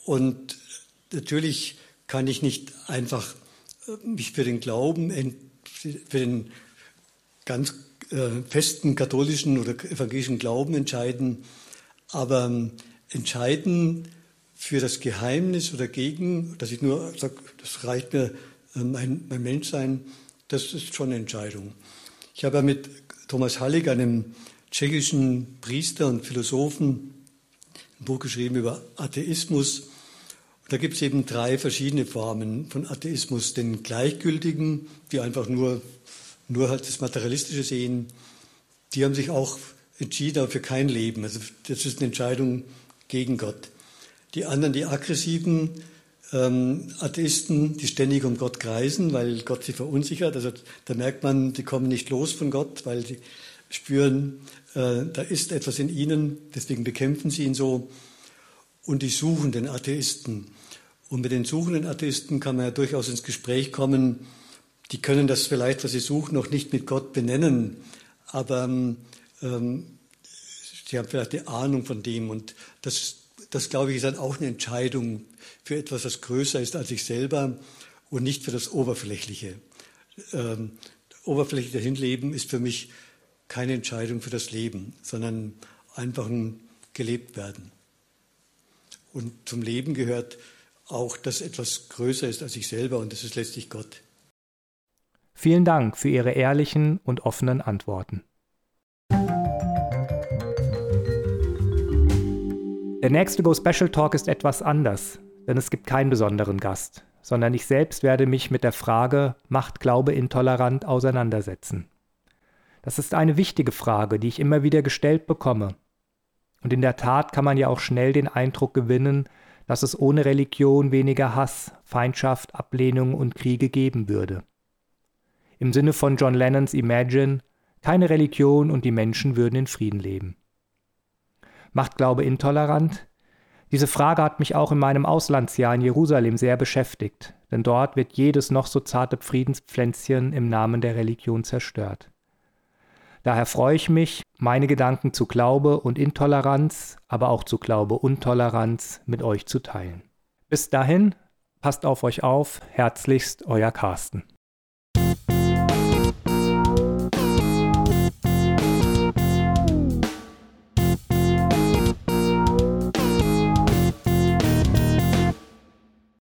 und natürlich kann ich nicht einfach äh, mich für den Glauben, für den ganz äh, festen katholischen oder evangelischen Glauben entscheiden, aber ähm, entscheiden für das Geheimnis oder gegen, dass ich nur sage, das reicht mir, äh, mein, Menschsein, das ist schon eine Entscheidung. Ich habe ja mit Thomas Hallig, einem tschechischen Priester und Philosophen, ein Buch geschrieben über Atheismus. Da gibt es eben drei verschiedene Formen von Atheismus. Den gleichgültigen, die einfach nur, nur halt das Materialistische sehen, die haben sich auch entschieden für kein Leben. Also das ist eine Entscheidung gegen Gott. Die anderen, die aggressiven ähm, Atheisten, die ständig um Gott kreisen, weil Gott sie verunsichert. Also da merkt man, die kommen nicht los von Gott, weil sie spüren, äh, da ist etwas in ihnen, deswegen bekämpfen sie ihn so. Und die suchenden Atheisten, und mit den suchenden Atheisten kann man ja durchaus ins Gespräch kommen. Die können das vielleicht, was sie suchen, noch nicht mit Gott benennen, aber ähm, sie haben vielleicht eine Ahnung von dem. Und das, das, glaube ich, ist dann auch eine Entscheidung für etwas, das größer ist als ich selber und nicht für das Oberflächliche. Ähm, oberflächlich dahinleben ist für mich keine Entscheidung für das Leben, sondern einfach ein gelebt werden. Und zum Leben gehört auch, dass etwas größer ist als ich selber und das ist letztlich Gott. Vielen Dank für Ihre ehrlichen und offenen Antworten. Der nächste Go Special Talk ist etwas anders, denn es gibt keinen besonderen Gast, sondern ich selbst werde mich mit der Frage Macht Glaube intolerant auseinandersetzen. Das ist eine wichtige Frage, die ich immer wieder gestellt bekomme. Und in der Tat kann man ja auch schnell den Eindruck gewinnen, dass es ohne Religion weniger Hass, Feindschaft, Ablehnung und Kriege geben würde. Im Sinne von John Lennons Imagine, keine Religion und die Menschen würden in Frieden leben. Macht Glaube intolerant? Diese Frage hat mich auch in meinem Auslandsjahr in Jerusalem sehr beschäftigt, denn dort wird jedes noch so zarte Friedenspflänzchen im Namen der Religion zerstört. Daher freue ich mich, meine Gedanken zu Glaube und Intoleranz, aber auch zu Glaube und Toleranz mit euch zu teilen. Bis dahin, passt auf euch auf, herzlichst euer Carsten.